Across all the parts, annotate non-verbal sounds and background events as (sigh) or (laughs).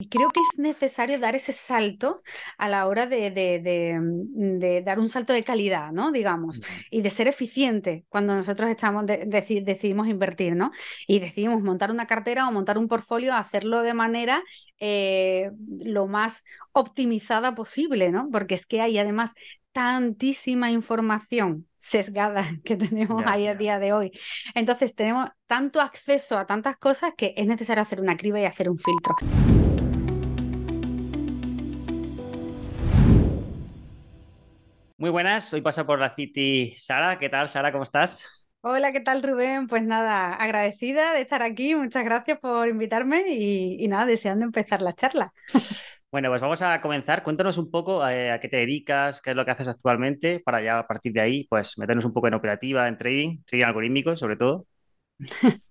Y creo que es necesario dar ese salto a la hora de, mm, dar un salto de calidad, ¿no? Digamos, y de ser eficiente cuando nosotros estamos decidimos invertir, ¿no? Y decidimos montar una cartera o montar un portfolio, hacerlo de manera eh, lo más optimizada posible, ¿no? Porque es que hay además tantísima información sesgada (laughs) que tenemos ahí a día de hoy. Entonces tenemos tanto acceso a tantas cosas que es necesario hacer una criba y hacer un filtro. Muy buenas, hoy pasa por la City Sara. ¿Qué tal, Sara? ¿Cómo estás? Hola, ¿qué tal, Rubén? Pues nada, agradecida de estar aquí. Muchas gracias por invitarme y, nada, deseando empezar la charla. (laughs) Bueno, pues vamos a comenzar. Cuéntanos un poco eh, a qué te dedicas, qué es lo que haces actualmente, para ya a partir de ahí, pues meternos un poco en operativa, en trading, trading algorítmico, sobre todo. (laughs)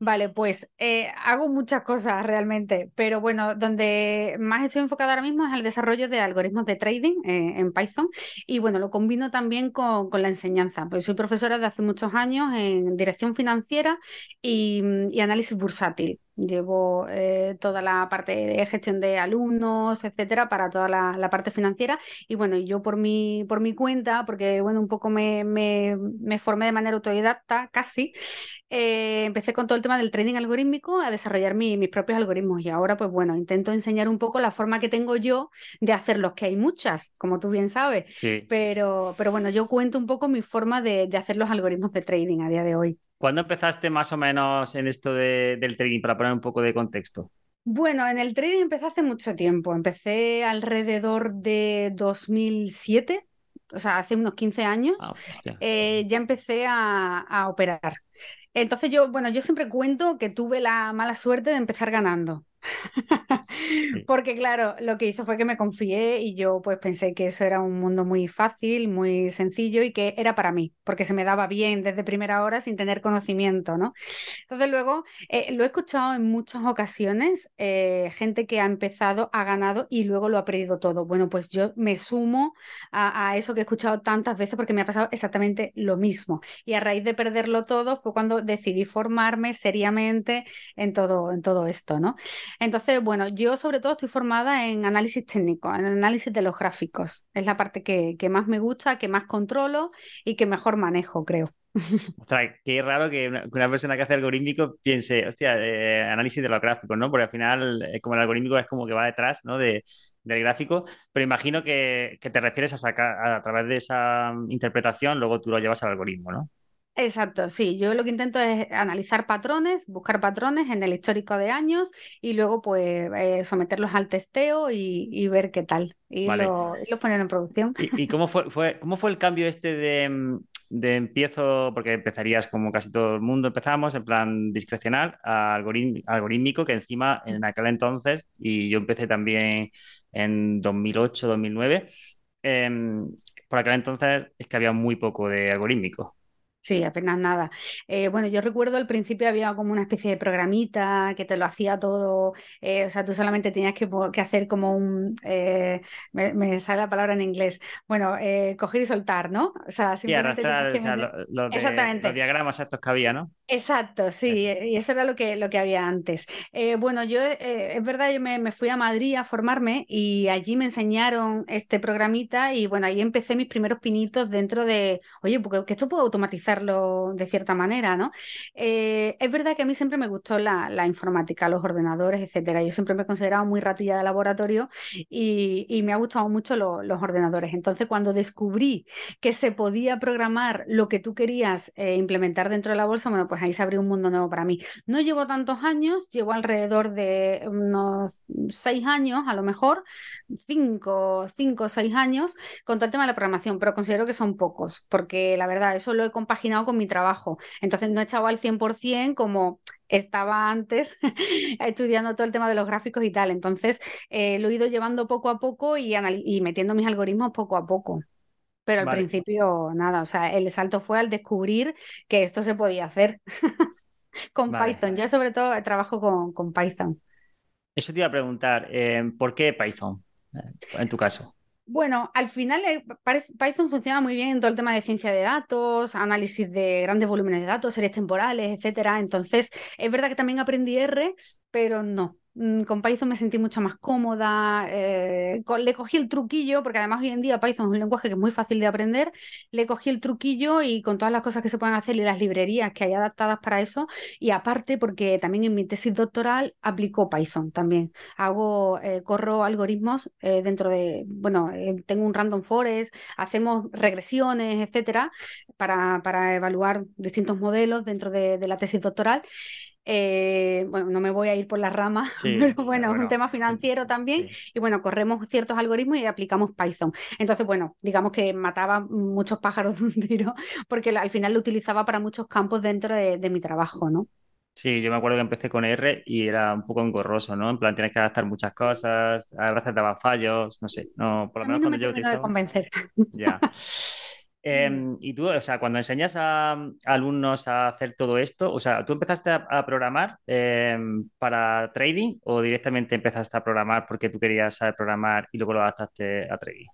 Vale, pues eh, hago muchas cosas realmente, pero bueno, donde más estoy enfocada ahora mismo es el desarrollo de algoritmos de trading eh, en Python y bueno, lo combino también con, la enseñanza, pues soy profesora de hace muchos años en dirección financiera y análisis bursátil. Llevo eh, toda la parte de gestión de alumnos, etcétera, para toda la, parte financiera. Y bueno, yo por mi, por mi cuenta, porque bueno, un poco me, me, formé de manera autodidacta, casi, eh, empecé con todo el tema del trading algorítmico a desarrollar mis propios algoritmos. Y ahora, pues bueno, intento enseñar un poco la forma que tengo yo de hacerlos, que hay muchas, como tú bien sabes. Pero, pero bueno, yo cuento un poco mi forma de, de hacer los algoritmos de trading a día de hoy. ¿Cuándo empezaste más o menos en esto del trading para poner un poco de contexto? Bueno, en el trading empecé hace mucho tiempo. Empecé alrededor de 2007, o sea, hace unos 15 años. Ah, eh, ya empecé a, operar. Entonces yo, bueno, yo siempre cuento que tuve la mala suerte de empezar ganando. (laughs) Porque claro, lo que hizo fue que me confié y yo pues pensé que eso era un mundo muy fácil, muy sencillo y que era para mí, porque se me daba bien desde primera hora sin tener conocimiento, ¿no? Entonces luego eh, lo he escuchado en muchas ocasiones, eh, gente que ha empezado, ha ganado y luego lo ha perdido todo. Bueno, pues yo me sumo a, a eso que he escuchado tantas veces porque me ha pasado exactamente lo mismo. Y a raíz de perderlo todo fue cuando decidí formarme seriamente en todo, en todo esto, ¿no? Entonces, bueno, yo sobre todo estoy formada en análisis técnico, en análisis de los gráficos. Es la parte que, más me gusta, que más controlo y que mejor manejo, creo. (laughs) Ostras, qué raro que una, persona que hace algorítmico piense, hostia, eh, análisis de los gráficos, ¿no? Porque al final, eh, como el algorítmico es como que va detrás, ¿no? del gráfico, pero imagino que te refieres a sacar, a través de esa interpretación, luego tú lo llevas al algoritmo, ¿no? Exacto, sí. Yo lo que intento es analizar patrones, buscar patrones en el histórico de años y luego pues eh, someterlos al testeo y, ver qué tal. Y, lo, poner en producción. ¿Y, cómo, fue, cómo fue el cambio este de, mm, de, empiezo, porque empezarías como casi todo el mundo empezamos, en plan discrecional, a algorítmico, que encima en aquel entonces, y yo empecé también en 2008, 2009, em, por aquel entonces es que había muy poco de algorítmico. Sí, apenas nada. Eh, bueno, yo recuerdo al principio había como una especie de programita que te lo hacía todo, eh, o sea, tú solamente tenías que, hacer como un, eh, me, sale la palabra en inglés, bueno, coger y soltar, ¿no? O sea, simplemente... Y arrastrar los diagramas estos que había, ¿no? Exacto, sí, y eso era lo que, lo que había antes. bueno, yo, es verdad, yo me, me, fui a Madrid a formarme y allí me enseñaron este programita y bueno, ahí empecé mis primeros pinitos dentro de, oye, porque esto puedo automatizar de cierta manera, ¿no? Eh, es verdad que a mí siempre me gustó la, informática, los ordenadores, etcétera. Yo siempre me he considerado muy ratilla de laboratorio y, me ha gustado mucho los ordenadores. Entonces, cuando descubrí que se podía programar lo que tú querías eh, implementar dentro de la bolsa, bueno, pues ahí se abrió un mundo nuevo para mí. No llevo tantos años, llevo alrededor de unos seis años, a lo mejor, cinco, cinco o seis años, con todo el tema de la programación, pero considero que son pocos, porque la verdad, eso lo he compaginado con mi trabajo. Entonces no he echado al 100% como estaba antes (laughs) estudiando todo el tema de los gráficos y tal. Entonces eh, lo he ido llevando poco a poco y, y metiendo mis algoritmos poco a poco. Pero al principio nada, o sea, el salto fue al descubrir que esto se podía hacer (laughs) con Python. Yo sobre todo trabajo con, con, Python. Eso te iba a preguntar, eh, ¿por qué Python eh, en tu caso? Bueno, al final eh, Python funciona muy bien en todo el tema de ciencia de datos, análisis de grandes volúmenes de datos, series temporales, etcétera. Entonces, es verdad que también aprendí R, pero no. Mm, con Python me sentí mucho más cómoda, eh, le cogí el truquillo, porque además hoy en día Python es un lenguaje que es muy fácil de aprender, le cogí el truquillo y con todas las cosas que se pueden hacer y las librerías que hay adaptadas para eso, y aparte porque también en mi tesis doctoral aplico Python también, hago, eh, corro algoritmos eh, dentro de, bueno, tengo un random forest, hacemos regresiones, etcétera, para, para evaluar distintos modelos dentro de, de la tesis doctoral. Eh, bueno, no me voy a ir por las ramas, (laughs) pero bueno, es un tema financiero también. Y bueno, corremos ciertos algoritmos y aplicamos Python. Entonces, bueno, digamos que mataba muchos pájaros (laughs) de un tiro, porque al final lo utilizaba para muchos campos dentro de, mi trabajo, ¿no? Sí, yo me acuerdo que empecé con R y era un poco engorroso, ¿no? En plan, tienes que adaptar muchas cosas, a veces daba fallos, no sé, no, por lo menos cuando yo utilizaba... de convencer. Ya. (laughs) Em, y tú, o sea, cuando enseñas a, alumnos a hacer todo esto, o sea, ¿tú empezaste a, programar em, para trading o directamente empezaste a programar porque tú querías saber programar y luego lo adaptaste a trading?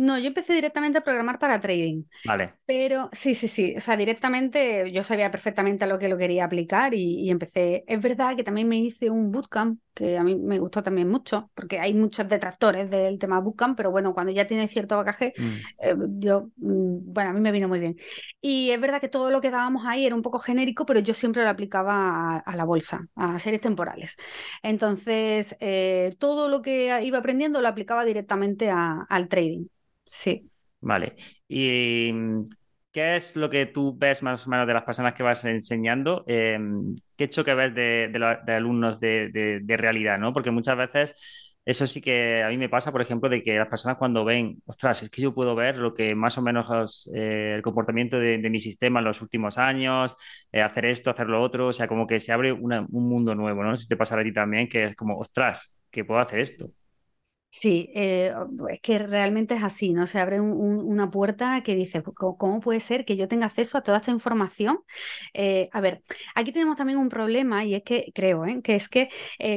No, yo empecé directamente a programar para trading. Vale. Pero sí, sí, sí. O sea, directamente yo sabía perfectamente a lo que lo quería aplicar y, empecé. Es verdad que también me hice un bootcamp, que a mí me gustó también mucho, porque hay muchos detractores del tema bootcamp, pero bueno, cuando ya tienes cierto bagaje, mm. eh, yo, mm, bueno, a mí me vino muy bien. Y es verdad que todo lo que dábamos ahí era un poco genérico, pero yo siempre lo aplicaba a, la bolsa, a series temporales. Entonces, eh, todo lo que iba aprendiendo lo aplicaba directamente al trading. Sí. Vale. ¿Y mm, qué es lo que tú ves más o menos de las personas que vas enseñando? Em, ¿Qué choque ves de, de, alumnos de, realidad? ¿no? Porque muchas veces eso sí que a mí me pasa, por ejemplo, de que las personas cuando ven, ostras, es que yo puedo ver lo que más o menos eh, el comportamiento de, mi sistema en los últimos años, eh, hacer esto, hacer lo otro, o sea, como que se abre un mundo nuevo, ¿no? Si te pasa a ti también, que es como, ostras, que puedo hacer esto. Sí, eh, es que realmente es así, ¿no? Se abre una puerta que dice, ¿cómo, puede ser que yo tenga acceso a toda esta información? Eh, a ver, aquí tenemos también un problema y es que creo, ¿eh? que es que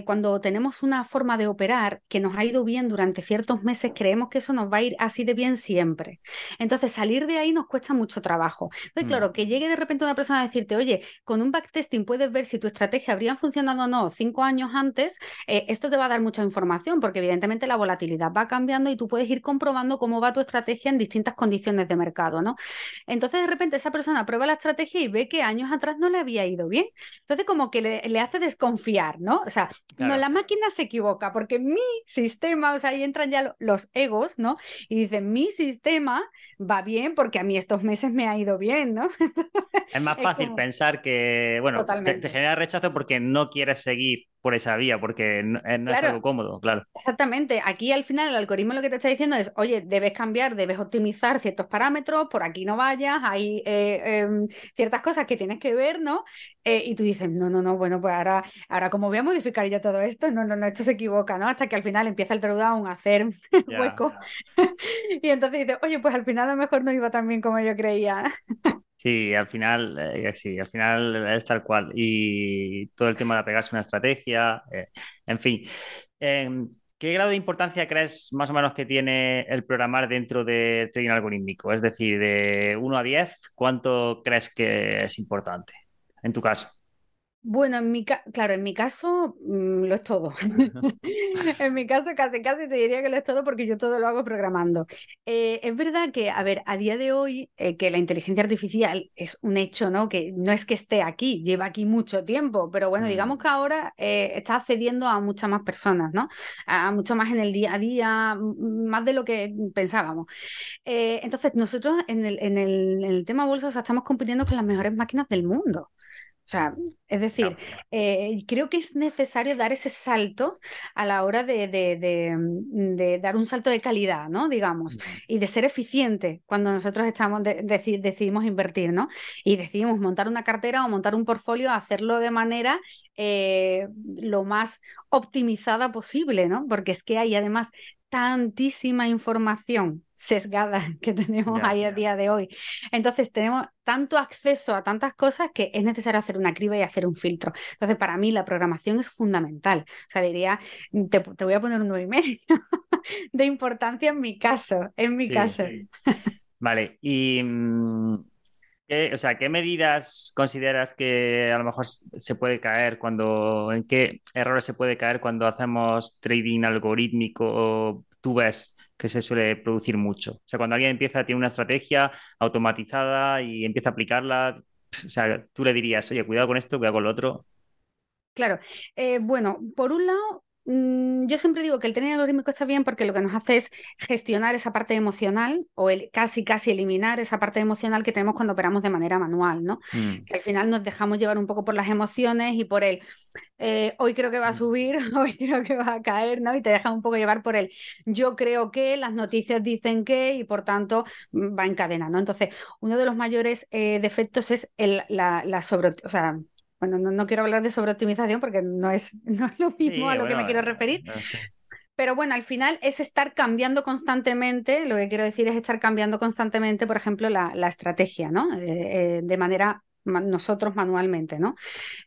cuando tenemos una forma de operar que nos ha ido bien durante ciertos meses, creemos que eso nos va a ir así de bien siempre. Entonces, salir de ahí nos cuesta mucho trabajo. Entonces, claro, mm. que llegue de repente una persona a decirte, oye, con un backtesting puedes ver si tu estrategia habría funcionado o no cinco años antes, esto te va a dar mucha información porque evidentemente la volatilidad va cambiando y tú puedes ir comprobando cómo va tu estrategia en distintas condiciones de mercado, ¿no? Entonces, de repente, esa persona prueba la estrategia y ve que años atrás no le había ido bien. Entonces, como que le, hace desconfiar, ¿no? O sea, no, la máquina se equivoca porque mi sistema, o sea, ahí entran ya los egos, ¿no? Y dicen, mi sistema va bien porque a mí estos meses me ha ido bien, ¿no? Es más (laughs) fácil pensar que, bueno, te, genera rechazo porque no quieres seguir por esa vía, porque no, eh, es algo cómodo, claro. Exactamente. Aquí al final el algoritmo lo que te está diciendo es, oye, debes cambiar, debes optimizar ciertos parámetros, por aquí no vayas, hay eh, em, ciertas cosas que tienes que ver, ¿no? Eh, y tú dices, no, no, no, bueno, pues ahora, ahora como voy a modificar ya todo esto, no, no, no, esto se equivoca, ¿no? Hasta que al final empieza el drawdown a hacer (laughs) hueco. (laughs) y entonces dices, oye, pues al final a lo mejor no iba tan bien como yo creía. (laughs) Sí, al final, eh, sí, al final es tal cual. Y todo el tema de pegarse una estrategia, eh, en fin. Em, ¿Qué grado de importancia crees más o menos que tiene el programar dentro del trading algorítmico? Es decir, de 1 a 10, ¿cuánto crees que es importante en tu caso? Bueno, en mi claro, en mi caso mm, lo es todo. (laughs) (laughs) en mi caso casi casi te diría que lo es todo porque yo todo lo hago programando. Eh, es verdad que, a ver, a día de hoy eh, que la inteligencia artificial es un hecho, ¿no? Que no es que esté aquí, lleva aquí mucho tiempo, pero bueno, digamos mm. que ahora eh, está accediendo a muchas más personas, ¿no? A, mucho más en el día a día, más de lo que pensábamos. entonces, nosotros en el, en el, en el tema bolsa estamos compitiendo con las mejores máquinas del mundo. O sea, es decir, eh, creo que es necesario dar ese salto a la hora de, mm, dar un salto de calidad, ¿no? Digamos, y de ser eficiente cuando nosotros estamos decidimos invertir, ¿no? Y decidimos montar una cartera o montar un portfolio, hacerlo de manera eh, lo más optimizada posible, ¿no? Porque es que hay además tantísima información sesgada (laughs) que tenemos ahí a día de hoy. Entonces tenemos tanto acceso a tantas cosas que es necesario hacer una criba y hacer un filtro. Entonces para mí la programación es fundamental. O sea, diría, te, voy a poner un 9,5 y medio (laughs) de importancia en mi caso, en mi caso. Vale, y... Mm, o sea, ¿qué medidas consideras que a lo mejor se puede caer cuando, en qué errores se puede caer cuando hacemos trading algorítmico? Tú ves que se suele producir mucho. O sea, cuando alguien empieza, tiene una estrategia automatizada y empieza a aplicarla, o sea, tú le dirías, oye, cuidado con esto, cuidado con lo otro. Claro, eh, bueno, por un lado, yo siempre digo que el tener algorítmico está bien porque lo que nos hace es gestionar esa parte emocional o el, casi casi eliminar esa parte emocional que tenemos cuando operamos de manera manual, ¿no? Mm. Que al final nos dejamos llevar un poco por las emociones y por el eh, hoy creo que va a mm. subir, (laughs) hoy creo que va a caer, ¿no? Y te dejas un poco llevar por el yo creo que, las noticias dicen que y por tanto va en cadena, ¿no? Entonces, uno de los mayores eh, defectos es el, la, la sobre, o sea, bueno, no, quiero hablar de sobreoptimización porque no es, (laughs) no es lo mismo a lo que me quiero referir. Pero bueno, al final es estar cambiando constantemente, lo que quiero decir es estar cambiando constantemente, por ejemplo, la, estrategia, ¿no? Eh, eh, de manera nosotros manualmente, ¿no?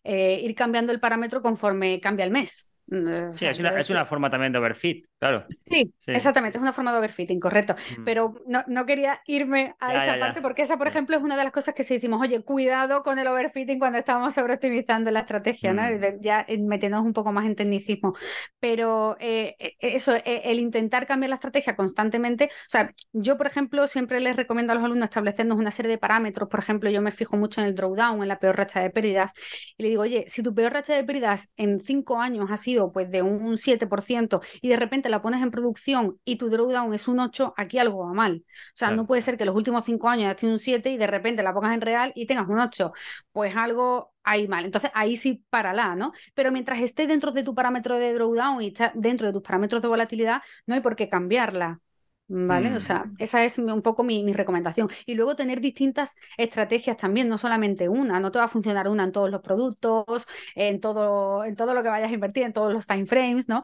Eh, ir cambiando el parámetro conforme cambia el mes. Mm, sí, es, una, es, una, forma también de overfit, claro. Sí, exactamente, es una forma de overfitting, correcto. Mm. Pero no, no, quería irme a esa parte porque esa, por ejemplo, es una de las cosas que si decimos, oye, cuidado con el overfitting cuando estamos sobreoptimizando la estrategia, ¿no? Mm. Ya eh, metiéndonos un poco más en tecnicismo. Pero eh, e, eso, el intentar cambiar la estrategia constantemente, o sea, yo, por ejemplo, siempre les recomiendo a los alumnos establecernos una serie de parámetros, por ejemplo, yo me fijo mucho en el drawdown, en la peor racha de pérdidas, y le digo, oye, si tu peor racha de pérdidas en cinco años ha sido pues de un 7% y de repente la pones en producción y tu drawdown es un 8, aquí algo va mal. O sea, no puede ser que los últimos cinco años hayas tenido un 7 y de repente la pongas en real y tengas un 8. Pues algo hay mal. Entonces ahí sí párala, ¿no? Pero mientras esté dentro de tu parámetro de drawdown y está dentro de tus parámetros de volatilidad, no hay por qué cambiarla. ¿Vale? O sea, mm. esa es un poco mi, recomendación. Y luego tener distintas estrategias también, no solamente una, no te va a funcionar una en todos los productos, en todo, en todo lo que vayas a invertir, en todos los time frames, ¿no?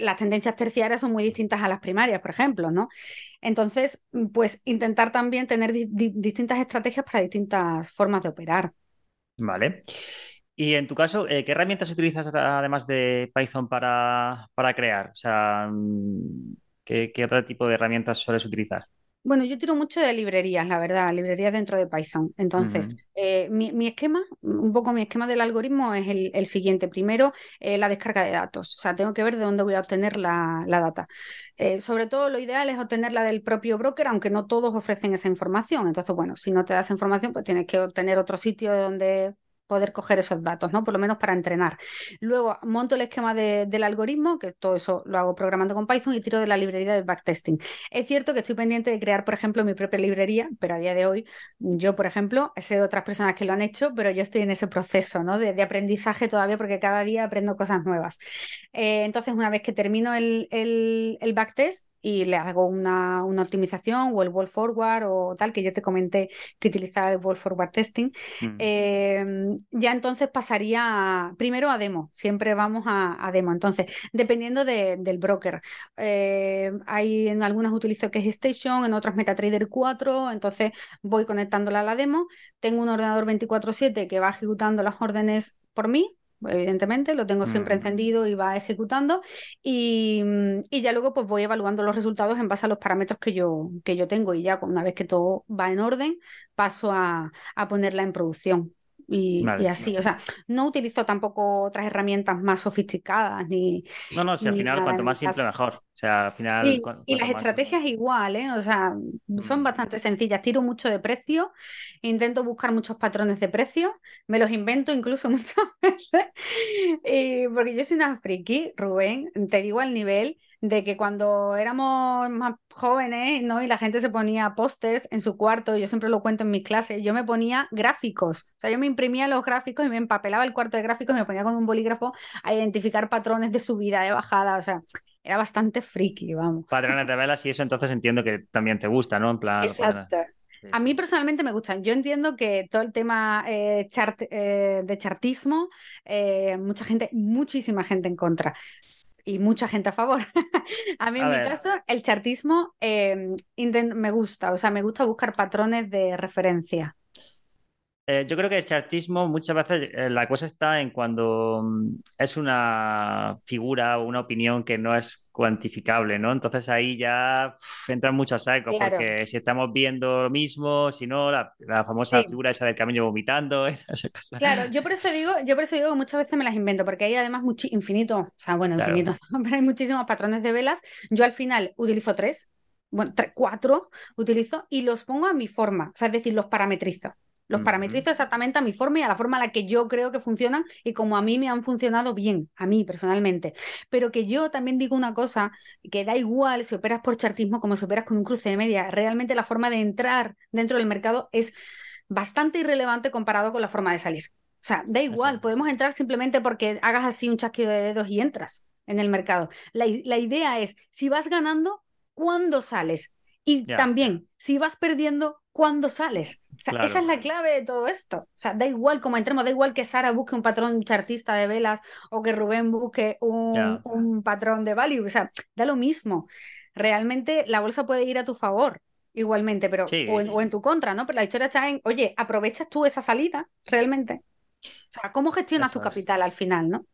Las tendencias terciarias son muy distintas a las primarias, por ejemplo, ¿no? Entonces, pues intentar también tener distintas estrategias para distintas formas de operar. Vale. Y en tu caso, eh, ¿qué herramientas utilizas además de Python para, para crear? O sea, ¿Qué, otro tipo de herramientas sueles utilizar? Bueno, yo tiro mucho de librerías, la verdad, librerías dentro de Python. Entonces, eh, mi, esquema, un poco mi esquema del algoritmo es el, siguiente. Primero, eh, la descarga de datos. O sea, tengo que ver de dónde voy a obtener la, data. Eh, sobre todo, lo ideal es obtenerla del propio broker, aunque no todos ofrecen esa información. Entonces, bueno, si no te das información, pues tienes que obtener otro sitio de donde poder coger esos datos, ¿no? Por lo menos para entrenar. Luego monto el esquema del algoritmo, que todo eso lo hago programando con Python y tiro de la librería de backtesting. Es cierto que estoy pendiente de crear, por ejemplo, mi propia librería, pero a día de hoy yo, por ejemplo, sé de otras personas que lo han hecho, pero yo estoy en ese proceso, ¿no? De, aprendizaje todavía porque cada día aprendo cosas nuevas. Eh, entonces, una vez que termino el, el, el backtest, y le hago una, optimización o el wall forward o tal, que yo te comenté que utilizaba el wall forward testing, mm. em, ya entonces pasaría primero a demo, siempre vamos a, demo. Entonces, dependiendo del broker, eh, hay en algunas utilizo que es Station, en otras MetaTrader 4, entonces voy conectándola a la demo, tengo un ordenador 24/7 que va ejecutando las órdenes por mí, evidentemente, lo tengo siempre mm. encendido y va ejecutando y, ya luego pues voy evaluando los resultados en base a los parámetros que yo, que yo tengo y ya una vez que todo va en orden paso a, a ponerla en producción. Y, así, o sea, no utilizo tampoco otras herramientas más sofisticadas ni. No, no, si al final cuanto más simple mejor. O sea, al final. Y, las estrategias igual, ¿eh? O sea, son mm. bastante sencillas. Tiro mucho de precio, intento buscar muchos patrones de precio, me los invento incluso (laughs) muchas veces. porque yo soy una friki, Rubén, te digo al nivel de que cuando éramos más jóvenes, ¿no? Y la gente se ponía pósters en su cuarto, yo siempre lo cuento en mis clases, yo me ponía gráficos, o sea, yo me imprimía los gráficos y me empapelaba el cuarto de gráficos y me ponía con un bolígrafo a identificar patrones de subida, de bajada, o sea, era bastante friki, vamos. Patrones de velas y eso entonces entiendo que también te gusta, ¿no? En plan... Exacto. A mí personalmente me gustan. Yo entiendo que todo el tema eh, eh, de chartismo, eh, mucha gente, muchísima gente en contra y mucha gente a favor. (laughs) a mí, en mi caso, el chartismo em, me gusta, o sea, me gusta buscar patrones de referencia. Eh, yo creo que el chartismo muchas veces eh, la cosa está en cuando mm, es una figura o una opinión que no es cuantificable, ¿no? Entonces ahí ya uf, entran muchos sacos, Claro, porque si estamos viendo lo mismo, si no, la, la famosa sí. figura esa del camello vomitando, (laughs) esas cosas. Claro, yo por eso digo, yo por eso digo que muchas veces me las invento, porque hay además muchi- infinito, o sea, bueno, Claro, infinito, (laughs) pero hay muchísimos patrones de velas. Yo al final utilizo tres, bueno, tre- cuatro utilizo y los pongo a mi forma, o sea, es decir, los parametrizo. Los parametrizo exactamente a mi forma y a la forma a la que yo creo que funcionan y como a mí me han funcionado bien, a mí personalmente. Pero que yo también digo una cosa, que da igual si operas por chartismo como si operas con un cruce de media, realmente la forma de entrar dentro del mercado es bastante irrelevante comparado con la forma de salir. O sea, da igual, podemos entrar simplemente porque hagas así un chasquido de dedos y entras en el mercado. La, la idea es, si vas ganando, ¿cuándo sales? Y también, si vas perdiendo, ¿cuándo sales? O sea, esa es la clave de todo esto. O sea, da igual cómo entremos, da igual que Sara busque un patrón chartista de velas o que Rubén busque un, patrón de value. O sea, da lo mismo. Realmente la bolsa puede ir a tu favor igualmente, pero o en, o en Sí, tu contra, ¿no? Pero la historia está en, oye, ¿aprovechas tú esa salida realmente? O sea, ¿cómo gestionas tu eso es. capital al final, ¿no?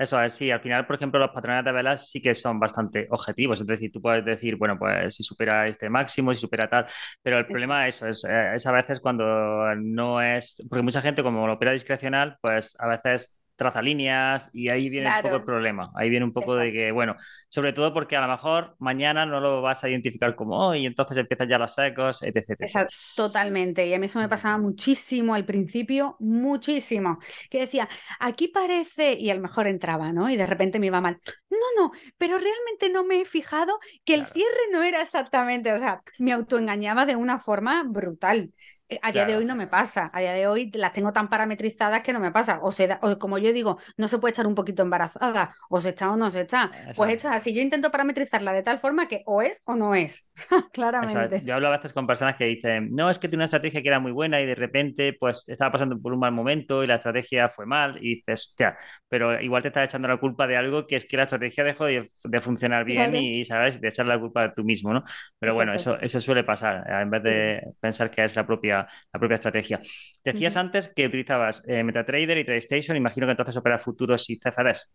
Eso es, sí, al final, por ejemplo, los patrones de velas sí que son bastante objetivos, es decir, tú puedes decir, bueno, pues si supera este máximo, si supera tal, pero el Eso, problema eso es, eh, es a veces cuando no es, porque mucha gente como lo opera discrecional, pues a veces traza líneas y ahí viene un poco el problema, ahí viene un poco de exacto. que, bueno, sobre todo porque a lo mejor mañana no lo vas a identificar como hoy, entonces empiezan ya los secos, etc, etc. Esa- totalmente. Y a mí eso me pasaba muchísimo al principio, muchísimo. Que decía, aquí parece, y a lo mejor entraba, ¿no? Y de repente me iba mal. No, no, pero realmente no me he fijado que el Claro, cierre no era exactamente, o sea, me autoengañaba de una forma brutal. Eh, A día de hoy no me pasa, a día de hoy las tengo tan parametrizadas que no me pasa. O, se da- o como yo digo, no se puede estar un poquito embarazada, o se está o no se está. eso Pues esto es. es así, yo intento parametrizarla de tal forma que o es o no es, (laughs) claramente. Yo hablo a veces con personas que dicen, no, es que tiene una estrategia que era muy buena y de repente pues estaba pasando por un mal momento y la estrategia fue mal y dices, hostia, pero igual te estás echando la culpa de algo que es que la estrategia dejó de, de funcionar bien y, ¿sabes? De echar la culpa de tú mismo, ¿no? Pero bueno, eso, eso suele pasar, en vez Sí. de pensar que es la propia, la propia estrategia. Decías antes que utilizabas eh, MetaTrader y TradeStation, imagino que entonces operas futuros y CFDs.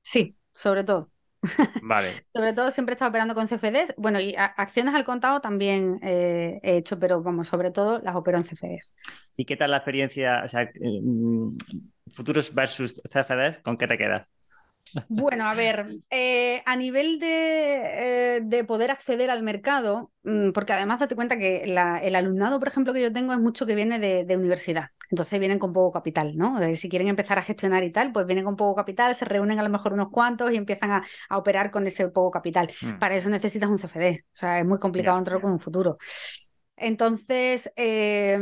Sí, sobre todo. (laughs) Vale. Sobre todo siempre he estado operando con CFDs. Bueno, y acciones al contado también eh, he hecho, pero vamos, sobre todo las opero en CFDs. ¿Y qué tal la experiencia, o sea, eh, mm, futuros versus CFDs, ¿con qué te quedas? Bueno, a ver, eh, a nivel de, eh, de poder acceder al mercado, mm, porque además date cuenta que la- el alumnado, por ejemplo, que yo tengo es mucho que viene de, de universidad. Entonces vienen con poco capital, ¿no? Eh, si quieren empezar a gestionar y tal, pues vienen con poco capital, se reúnen a lo mejor unos cuantos y empiezan a, a operar con ese poco capital. Mm, Para eso necesitas un CFD. O sea, es muy complicado entrar con un futuro. Entonces, eh,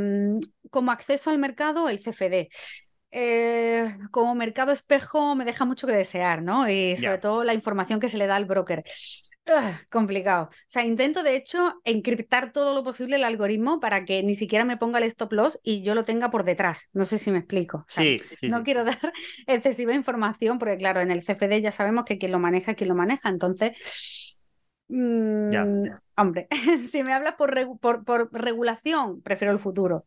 como acceso al mercado, el CFD. Eh, como mercado espejo me deja mucho que desear, ¿no? Y sobre todo la información que se le da al broker. Ah, complicado. O sea, intento de hecho encriptar todo lo posible el algoritmo para que ni siquiera me ponga el stop loss y yo lo tenga por detrás. No sé si me explico. O sea, Sí, sí, no sí. quiero (laughs) dar excesiva información porque claro, en el CFD ya sabemos que quien lo maneja es quien lo maneja. Entonces, mm, hombre, (laughs) si me hablas por, por regulación, prefiero el futuro.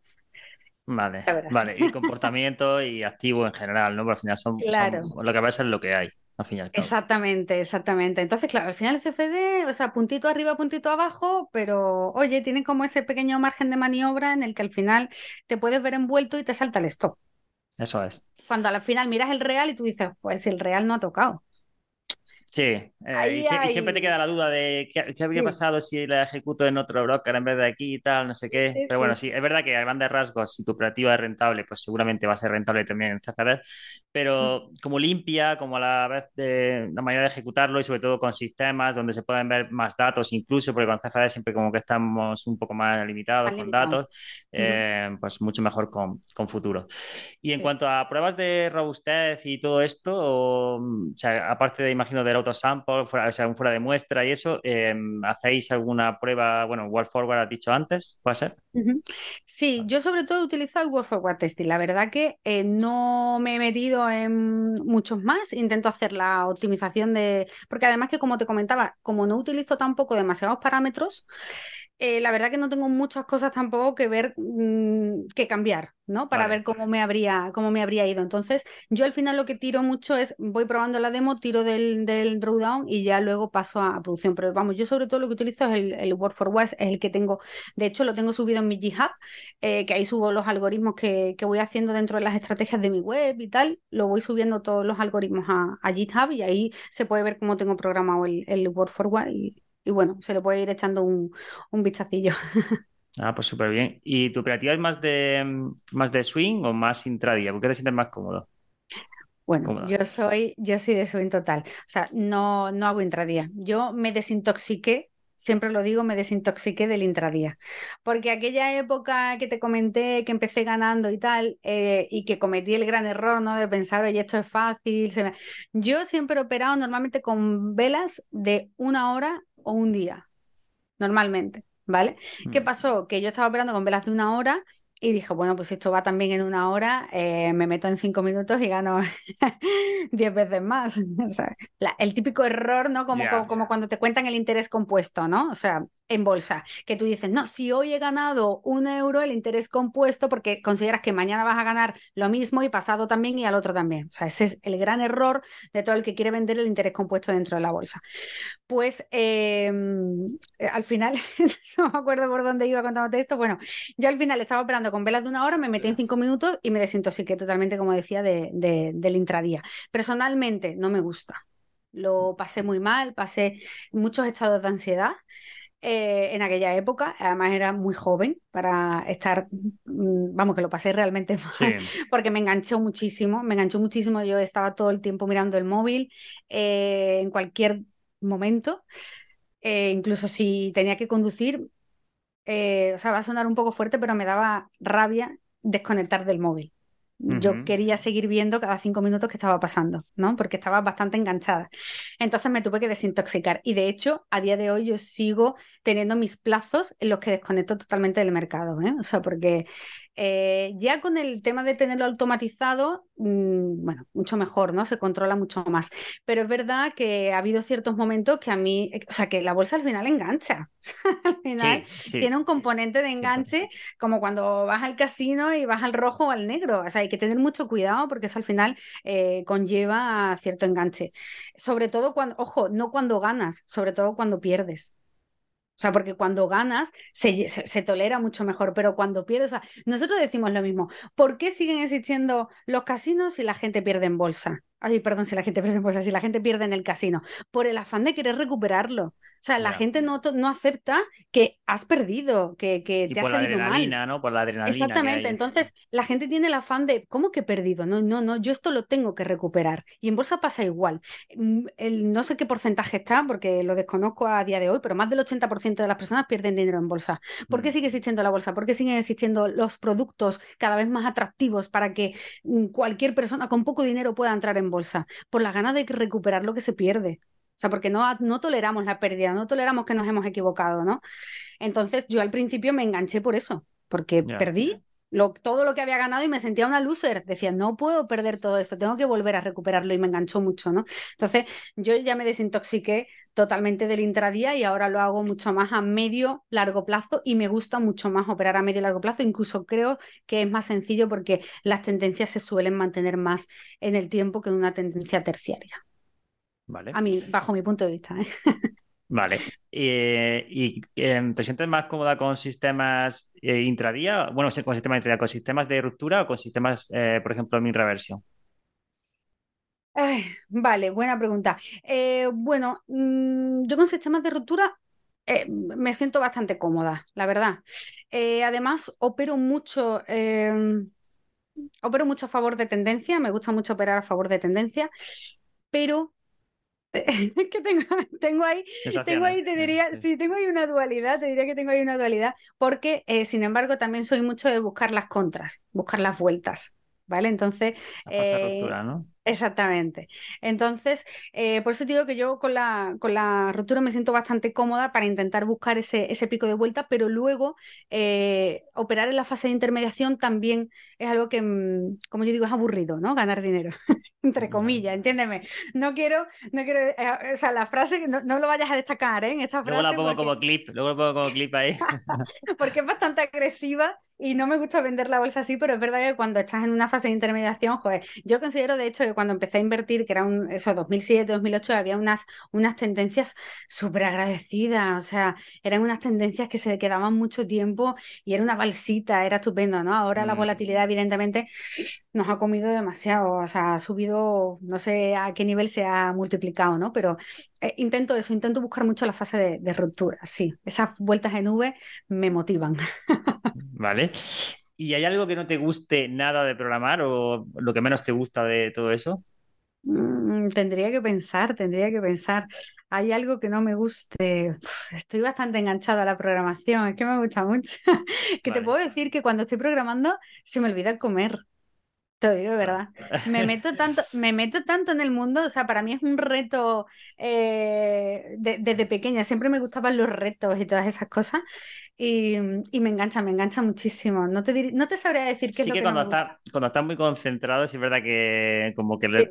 Vale, vale. Y (laughs) comportamiento y activo en general, ¿no? Porque al final son, lo que ves es lo que hay, al fin y al cabo. Exactamente, exactamente. Entonces, claro, al final el CFD, o sea, puntito arriba, puntito abajo, pero oye, tiene como ese pequeño margen de maniobra en el que al final te puedes ver envuelto y te salta el stop. Eso es. Cuando al final miras el real y tú dices, pues el real no ha tocado. Sí, eh, y, sie- y siempre te queda la duda de qué, qué habría Sí, pasado si la ejecuto en otro broker en vez de aquí y tal, no sé qué. sí, Pero bueno, sí. es verdad que a grandes rasgos, si tu operativa es rentable, pues seguramente va a ser rentable también en CFD, pero como limpia, como a la vez de la manera de ejecutarlo y sobre todo con sistemas donde se pueden ver más datos, incluso porque con CFD siempre como que estamos un poco más limitados Más con limitado. datos, Ujú, eh, pues mucho mejor con, con futuro. Y en Sí. cuanto a pruebas de robustez y todo esto, o, mm, o sea, aparte de, imagino, del autosample, fuera, o sea, un fuera de muestra y eso, eh, ¿hacéis alguna prueba, bueno, Wall Forward has dicho antes, puede ser? Sí, yo sobre todo he utilizado el Word for What Testing. La verdad que eh, no me he metido en muchos más. Intento hacer la optimización de. Porque además que, como te comentaba, como no utilizo tampoco demasiados parámetros, eh, la verdad que no tengo muchas cosas tampoco que ver, mm, que cambiar, ¿no? Para ver cómo me, habría, cómo me habría ido. Entonces, yo al final lo que tiro mucho es, voy probando la demo, tiro del, del drawdown y ya luego paso a, producción. Pero vamos, yo sobre todo lo que utilizo es el, el Word for West, es el que tengo, de hecho lo tengo subido en mi GitHub, eh, que ahí subo los algoritmos que, que, voy haciendo dentro de las estrategias de mi web y tal, lo voy subiendo todos los algoritmos a, a GitHub y ahí se puede ver cómo tengo programado el, el Word for y, bueno, se le puede ir echando un, un vistacillo. (laughs) Ah, pues súper bien. ¿Y tu operativa es más de, más de swing o más intradía? ¿Por qué te sientes más cómodo? Bueno, yo soy, yo soy de swing total. O sea, no, no hago intradía. Yo me desintoxiqué siempre lo digo, me desintoxiqué del intradía. Porque aquella época que te comenté, que empecé ganando y tal, eh, y que cometí el gran error, ¿no? De pensar, oye, esto es fácil. Yo siempre he operado normalmente con velas de una hora o un día, normalmente, ¿vale? ¿Qué mm. pasó? Que yo estaba operando con velas de una hora y dijo, bueno, pues esto va también en una hora, eh, me meto en cinco minutos y gano (laughs) diez veces más. (laughs) O sea, el típico error, ¿no? Como, como, cuando te cuentan el interés compuesto, ¿no? O sea, en bolsa, que tú dices, no, si hoy he ganado un euro, el interés compuesto, porque consideras que mañana vas a ganar lo mismo y pasado también y al otro también. O sea, ese es el gran error de todo el que quiere vender el interés compuesto dentro de la bolsa. Pues em, eh, al final, (laughs) no me acuerdo por dónde iba contándote esto, bueno, yo al final estaba operando con velas de una hora, me metí en cinco minutos y me desintoxiqué totalmente, como decía, de, del intradía. Personalmente no me gusta. Lo pasé muy mal, pasé muchos estados de ansiedad. Eh, en aquella época. Además era muy joven para estar, mm, vamos, que lo pasé realmente (laughs) mal, porque me enganchó muchísimo, me enganchó muchísimo. Yo estaba todo el tiempo mirando el móvil eh, en cualquier momento. Eh, incluso si tenía que conducir, o sea, va a sonar un poco fuerte, pero me daba rabia desconectar del móvil. Yo quería seguir viendo cada cinco minutos qué estaba pasando, ¿no? Porque estaba bastante enganchada. Entonces me tuve que desintoxicar. Y de hecho, a día de hoy yo sigo teniendo mis plazos en los que desconecto totalmente del mercado, ¿eh? O sea, porque eh, ya con el tema de tenerlo automatizado, mm, bueno, mucho mejor, ¿no? Se controla mucho más. Pero es verdad que ha habido ciertos momentos que a mí, o sea, que la bolsa al final engancha. (laughs) al final tiene un componente de enganche como cuando vas al casino y vas al rojo o al negro. O sea, hay que tener mucho cuidado porque eso al final eh, conlleva cierto enganche. Sobre todo cuando, ojo, no cuando ganas, sobre todo cuando pierdes. O sea, porque cuando ganas se, tolera mucho mejor, pero cuando pierdes, o sea, nosotros decimos lo mismo. ¿Por qué siguen existiendo los casinos si la gente pierde en bolsa? Ay, perdón, si la gente (laughs) pierde en bolsa, si la gente pierde en el casino. Por el afán de querer recuperarlo. O sea, la gente no, no acepta que has perdido, que, que te ha salido la adrenalina, ¿no? Por la adrenalina. Exactamente. Entonces, la gente tiene el afán de, ¿cómo que he perdido? No, no, no, yo esto lo tengo que recuperar. Y en bolsa pasa igual. Mm, el, no sé qué porcentaje está, porque lo desconozco a día de hoy, pero más del 80% de las personas pierden dinero en bolsa. ¿Por qué mm. sigue existiendo la bolsa? ¿Por qué siguen existiendo los productos cada vez más atractivos para que mm, cualquier persona con poco dinero pueda entrar en bolsa? Por la ganas de recuperar lo que se pierde. O sea, porque no, no toleramos la pérdida, no toleramos que nos hemos equivocado, ¿no? Entonces yo al principio me enganché por eso, porque perdí lo, todo lo que había ganado y me sentía una loser. Decía, no puedo perder todo esto, tengo que volver a recuperarlo y me enganchó mucho, ¿no? Entonces yo ya me desintoxiqué totalmente del intradía y ahora lo hago mucho más a medio, largo plazo y me gusta mucho más operar a medio largo plazo. Incluso creo que es más sencillo porque las tendencias se suelen mantener más en el tiempo que en una tendencia terciaria. A mí, bajo mi punto de vista. ¿eh? (laughs) Vale. ¿Y, em, te sientes más cómoda con sistemas eh, intradía? Bueno, con sistemas intradía, con sistemas de ruptura o con sistemas, eh, por ejemplo, min reversión. vale, buena pregunta. bueno, mm, yo con sistemas de ruptura me siento bastante cómoda, la verdad. además, opero mucho, em, opero mucho a favor de tendencia, me gusta mucho operar a favor de tendencia, pero (laughs) que tengo, tengo ahí, tengo ahí, te diría, sí, tengo ahí una dualidad, te diría que tengo ahí una dualidad, porque eh, sin embargo también soy mucho de buscar las contras, buscar las vueltas, ¿vale? Entonces... La fase eh, ruptura, ¿no? Exactamente. Entonces, eh, por eso digo que yo con la, con la ruptura me siento bastante cómoda para intentar buscar ese, ese pico de vuelta, pero luego eh, operar en la fase de intermediación también es algo que, mm, como yo digo, es aburrido, ¿no? Ganar dinero, (laughs) entre comillas, entiéndeme. No quiero, no quiero, eh, o sea, la frase, no, no lo vayas a destacar, ¿eh? En esta frase. Luego la pongo como clip, luego la pongo como clip ahí. (laughs) (laughs) porque es bastante agresiva y no me gusta vender la bolsa así, pero es verdad que cuando estás en una fase de intermediación, joder, yo considero de hecho que cuando empecé a invertir, que era un, eso, 2007, 2008, había unas, unas tendencias súper agradecidas, o sea, eran unas tendencias que se quedaban mucho tiempo y era una balsita, era estupendo, ¿no? Ahora la mm. volatilidad evidentemente nos ha comido demasiado, o sea, ha subido, no sé a qué nivel se ha multiplicado, ¿no? Pero eh, intento eso, intento buscar mucho la fase de, de ruptura, sí, esas vueltas en nube me motivan. Vale. ¿Y hay algo que no te guste nada de programar o lo que menos te gusta de todo eso? Mm, tendría que pensar, tendría que pensar. Hay algo que no me guste. estoy bastante enganchado a la programación, es que me gusta mucho. (laughs) que te puedo decir que cuando estoy programando se me olvida comer. Te digo de verdad. Me (laughs) meto tanto, me meto tanto en el mundo, o sea, para mí es un reto eh, desde pequeña. Siempre me gustaban los retos y todas esas cosas. Y, me engancha, me engancha muchísimo. No te, no te sabría decir qué es lo que, cuando, está, cuando estás muy concentrado, sí es verdad que como que el,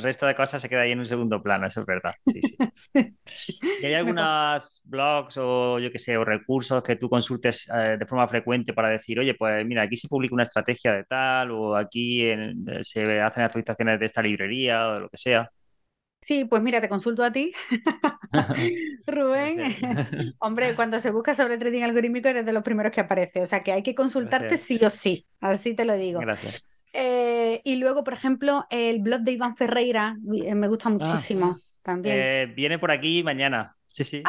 resto de cosas se queda ahí en un segundo plano, eso es verdad. Sí, sí. (laughs) ¿Y hay (laughs) algunos blogs o yo qué sé, o recursos que tú consultes eh, de forma frecuente para decir, oye, pues mira, aquí se publica una estrategia de tal, o aquí se hacen actualizaciones de esta librería o de lo que sea? Sí, pues mira, te consulto a ti, (laughs) (laughs) Rubén. (laughs) Hombre, cuando se busca sobre trading algorítmico eres de los primeros que aparece, o sea que hay que consultarte sí o sí, así te lo digo. Gracias. Eh, y luego, por ejemplo, el blog de Iván Ferreira eh, me gusta ah. muchísimo también. Eh, viene por aquí mañana. Sí, sí.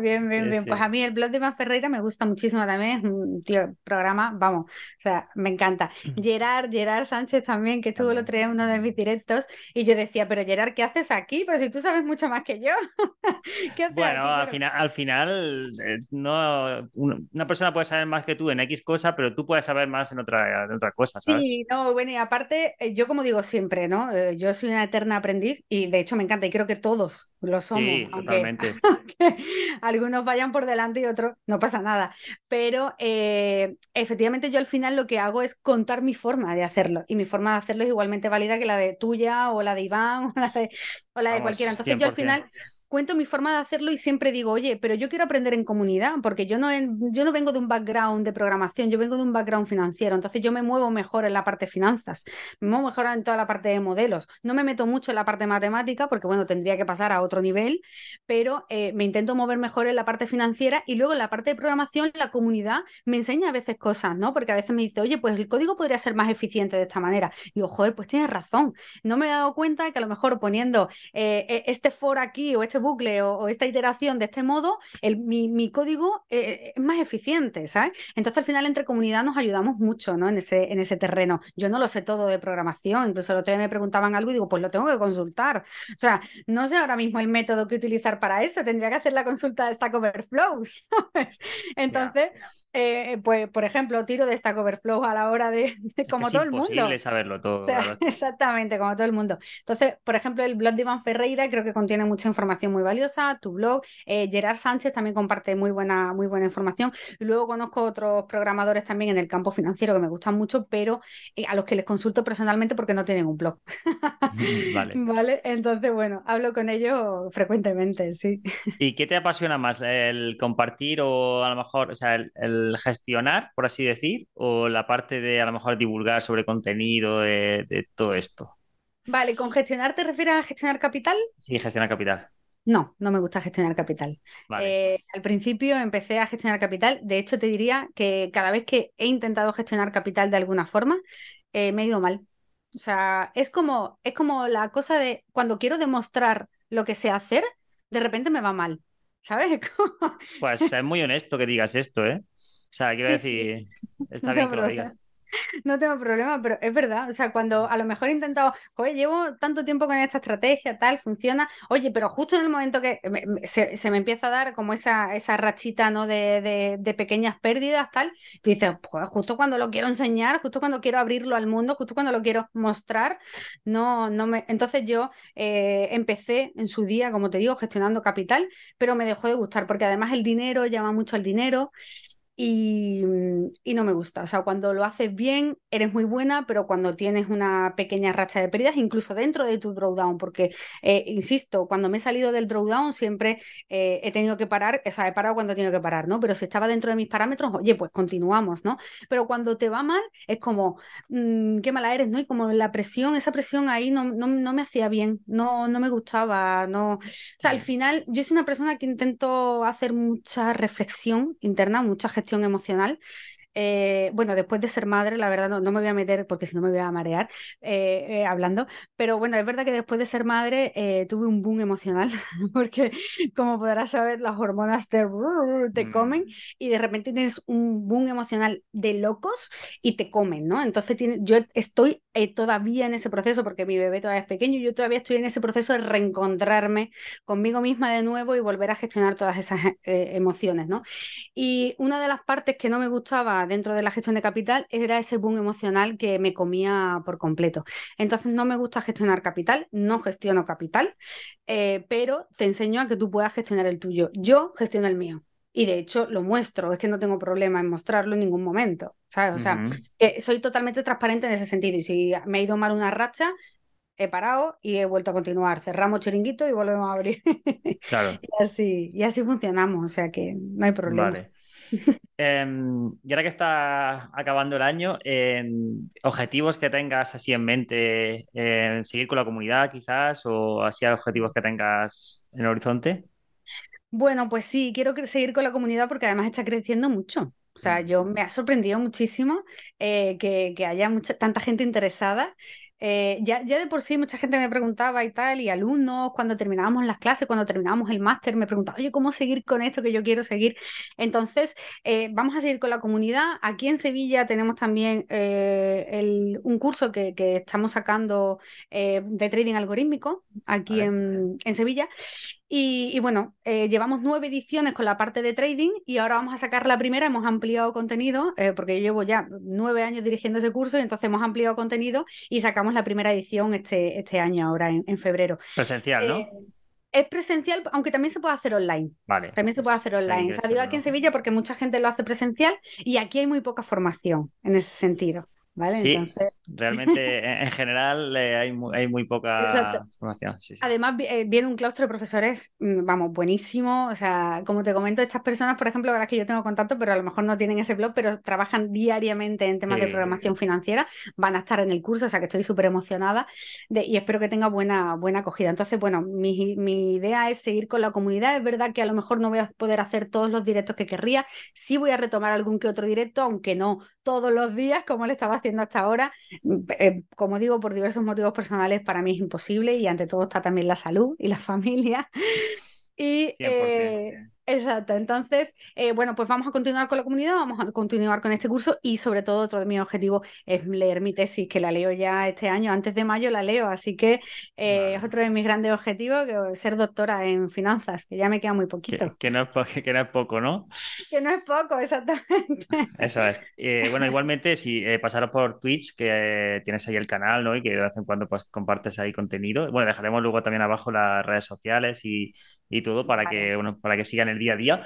Bien, bien, bien. Pues a mí el blog de Iván Ferreira me gusta muchísimo también. Es un tío, programa, vamos, o sea, me encanta. Gerard, Gerard Sánchez también, que estuvo el otro día en uno de mis directos, y yo decía, pero Gerard, ¿qué haces aquí? Pero si tú sabes mucho más que yo. (laughs) bueno, al final, al final eh, no, una persona puede saber más que tú en X cosa, pero tú puedes saber más en otra, en otra cosa, ¿sabes? Sí, no, bueno, y aparte, eh, yo como digo siempre, ¿no? Eh, yo soy una eterna aprendiz y de hecho me encanta y creo que todos lo somos. Sí, totalmente. (laughs) (laughs) algunos vayan por delante y otros no pasa nada. Pero eh, efectivamente yo al final lo que hago es contar mi forma de hacerlo y mi forma de hacerlo es igualmente válida que la de tuya o la de Iván (laughs) o la de, o la de cualquiera. Entonces yo al final cuento mi forma de hacerlo y siempre digo, oye, pero yo quiero aprender en comunidad, porque yo no, yo no vengo de un background de programación, yo vengo de un background financiero, entonces yo me muevo mejor en la parte de finanzas, me muevo mejor en toda la parte de modelos, no me meto mucho en la parte matemática, porque bueno, tendría que pasar a otro nivel, pero eh, me intento mover mejor en la parte financiera y luego en la parte de programación, la comunidad me enseña a veces cosas, ¿no? Porque a veces me dice, oye, pues el código podría ser más eficiente de esta manera. Y yo, joder, pues tienes razón, no me he dado cuenta que a lo mejor poniendo eh, e, este for aquí o este bucle o, esta iteración de este modo, el, mi, código eh, es más eficiente, ¿sabes? Entonces al final entre comunidad nos ayudamos mucho ¿no? en, ese, en ese terreno. Yo no lo sé todo de programación, incluso el otro día me preguntaban algo y digo, pues lo tengo que consultar. O sea, no sé ahora mismo el método que utilizar para eso, tendría que hacer la consulta de Stack Overflow, (laughs) ¿sabes? Entonces... Eh, pues, por ejemplo, tiro de Stack Overflow a la hora de, (laughs) como todo el mundo. Es saberlo todo. (laughs) Exactamente, como todo el mundo. Entonces, por ejemplo, el blog de Iván Ferreira creo que contiene mucha información muy valiosa. Tu blog, eh, Gerard Sánchez también comparte muy buena, muy buena información. Luego conozco otros programadores también en el campo financiero que me gustan mucho, pero eh, a los que les consulto personalmente porque no tienen un blog. (laughs) vale. vale. Entonces, bueno, hablo con ellos frecuentemente, sí. ¿Y qué te apasiona más? ¿El compartir o a lo mejor, o sea, el gestionar, por así decir, o la parte de a lo mejor divulgar sobre contenido de, todo esto? Vale, ¿con gestionar te refieres a gestionar capital? Sí, gestionar capital. No, no me gusta gestionar capital. Eh, al principio empecé a gestionar capital. De hecho, te diría que cada vez que he intentado gestionar capital de alguna forma, eh, me he ido mal. O sea, es como, es como la cosa de cuando quiero demostrar lo que sé hacer, de repente me va mal. ¿Sabes? (laughs) pues es muy honesto que digas esto, ¿eh? O sea, quiero decir, (laughs) está bien que lo digas. No tengo problema, pero es verdad. O sea, cuando a lo mejor he intentado, oye, llevo tanto tiempo con esta estrategia, tal, funciona. Oye, pero justo en el momento que se, me empieza a dar como esa, esa rachita, ¿no? De, de, pequeñas pérdidas, tal, tú dices, pues justo cuando lo quiero enseñar, justo cuando quiero abrirlo al mundo, justo cuando lo quiero mostrar, no, no me. Entonces yo eh, empecé en su día, como te digo, gestionando capital, pero me dejó de gustar, porque además el dinero llama mucho al dinero. Y, no me gusta. O sea, cuando lo haces bien, eres muy buena, pero cuando tienes una pequeña racha de pérdidas, incluso dentro de tu drawdown, porque, eh, insisto, cuando me he salido del drawdown siempre eh, he tenido que parar, o sea, he parado cuando he tenido que parar, ¿no? Pero si estaba dentro de mis parámetros, oye, pues continuamos, ¿no? Pero cuando te va mal, es como, mm, qué mala eres, ¿no? Y como la presión, esa presión ahí no, no, no me hacía bien, no, no me gustaba, no. O sea, al final, yo soy una persona que intento hacer mucha reflexión interna, mucha gestión emocional eh, bueno, después de ser madre, la verdad no, me voy a meter porque si no me voy a marear eh, eh, hablando, pero bueno, es verdad que después de ser madre tuve un boom emocional (laughs) porque como podrás saber, las hormonas te, te mm. comen y de repente tienes un boom emocional de locos y te comen, ¿no? Entonces tiene, yo estoy todavía en ese proceso porque mi bebé todavía es pequeño y yo todavía estoy en ese proceso de reencontrarme conmigo misma de nuevo y volver a gestionar todas esas emociones, ¿no? Y una de las partes que no me gustaba dentro de la gestión de capital era ese boom emocional que me comía por completo. Entonces no me gusta gestionar capital, no gestiono capital, eh, pero te enseño a que tú puedas gestionar el tuyo. Yo gestiono el mío. Y de hecho lo muestro, es que no tengo problema en mostrarlo en ningún momento. ¿sabes? O sea, soy totalmente transparente en ese sentido. Y si me ha ido mal una racha, he parado y he vuelto a continuar. Cerramos chiringuito y volvemos a abrir. (laughs) Claro. y, así, y así funcionamos, o sea que no hay problema. Vale. Em, y ahora que está acabando el año, em, objetivos que tengas así en mente, em, seguir con la comunidad quizás, o así objetivos que tengas en el horizonte. Bueno, pues sí, quiero seguir con la comunidad porque además está creciendo mucho. O sea, yo me ha sorprendido muchísimo eh, que, que, haya mucha, tanta gente interesada. Eh, ya, ya de por sí mucha gente me preguntaba y tal, y alumnos cuando terminábamos las clases, cuando terminábamos el máster, me preguntaban, oye, ¿cómo seguir con esto que yo quiero seguir? Entonces, eh, vamos a seguir con la comunidad. Aquí en Sevilla tenemos también el, un curso que, que estamos sacando de trading algorítmico aquí en, en Sevilla. Y, bueno, eh, llevamos nueve ediciones con la parte de trading y ahora vamos a sacar la primera. Hemos ampliado contenido, eh, porque yo llevo ya nueve años dirigiendo ese curso y entonces hemos ampliado contenido y sacamos la primera edición este, este año, ahora en, febrero. Presencial, ¿no? Eh, es presencial, aunque también se puede hacer online. Vale. También se puede hacer online. o sea, digo aquí en Sevilla porque mucha gente lo hace presencial y aquí hay muy poca formación en ese sentido. Sí, realmente (laughs) en general eh, hay, muy, hay, muy, poca información. Además, eh, viene un claustro de profesores, mm, vamos, buenísimo. O sea, como te comento, estas personas, por ejemplo, las que yo tengo contacto, pero a lo mejor no tienen ese blog, pero trabajan diariamente en temas de programación financiera, van a estar en el curso, o sea que estoy súper emocionada y espero que tenga buena, buena acogida. Entonces, bueno, mi, mi idea es seguir con la comunidad. Es verdad que a lo mejor no voy a poder hacer todos los directos que querría. Sí voy a retomar algún que otro directo, aunque no todos los días, como le estaba haciendo hasta ahora. Eh, como digo, por diversos motivos personales, para mí es imposible y ante todo está también la salud y la (laughs) familia. Y Exacto, entonces, eh, bueno, pues vamos a continuar con la comunidad, vamos a continuar con este curso y sobre todo otro de mis objetivos es leer mi tesis, que la leo ya este año, antes de mayo la leo, así que eh, es otro de mis grandes objetivos, que ser doctora en finanzas, que ya me queda muy poquito. Que, no, es que no es poco, ¿no? Que no es poco, exactamente. (laughs) Eso es. Eh, bueno, igualmente, si pasaros por Twitch, que tienes ahí el canal, ¿no? Y que de vez en cuando pues compartes ahí contenido. Bueno, dejaremos luego también abajo las redes sociales y, y todo para que, bueno, para que sigan el día a día.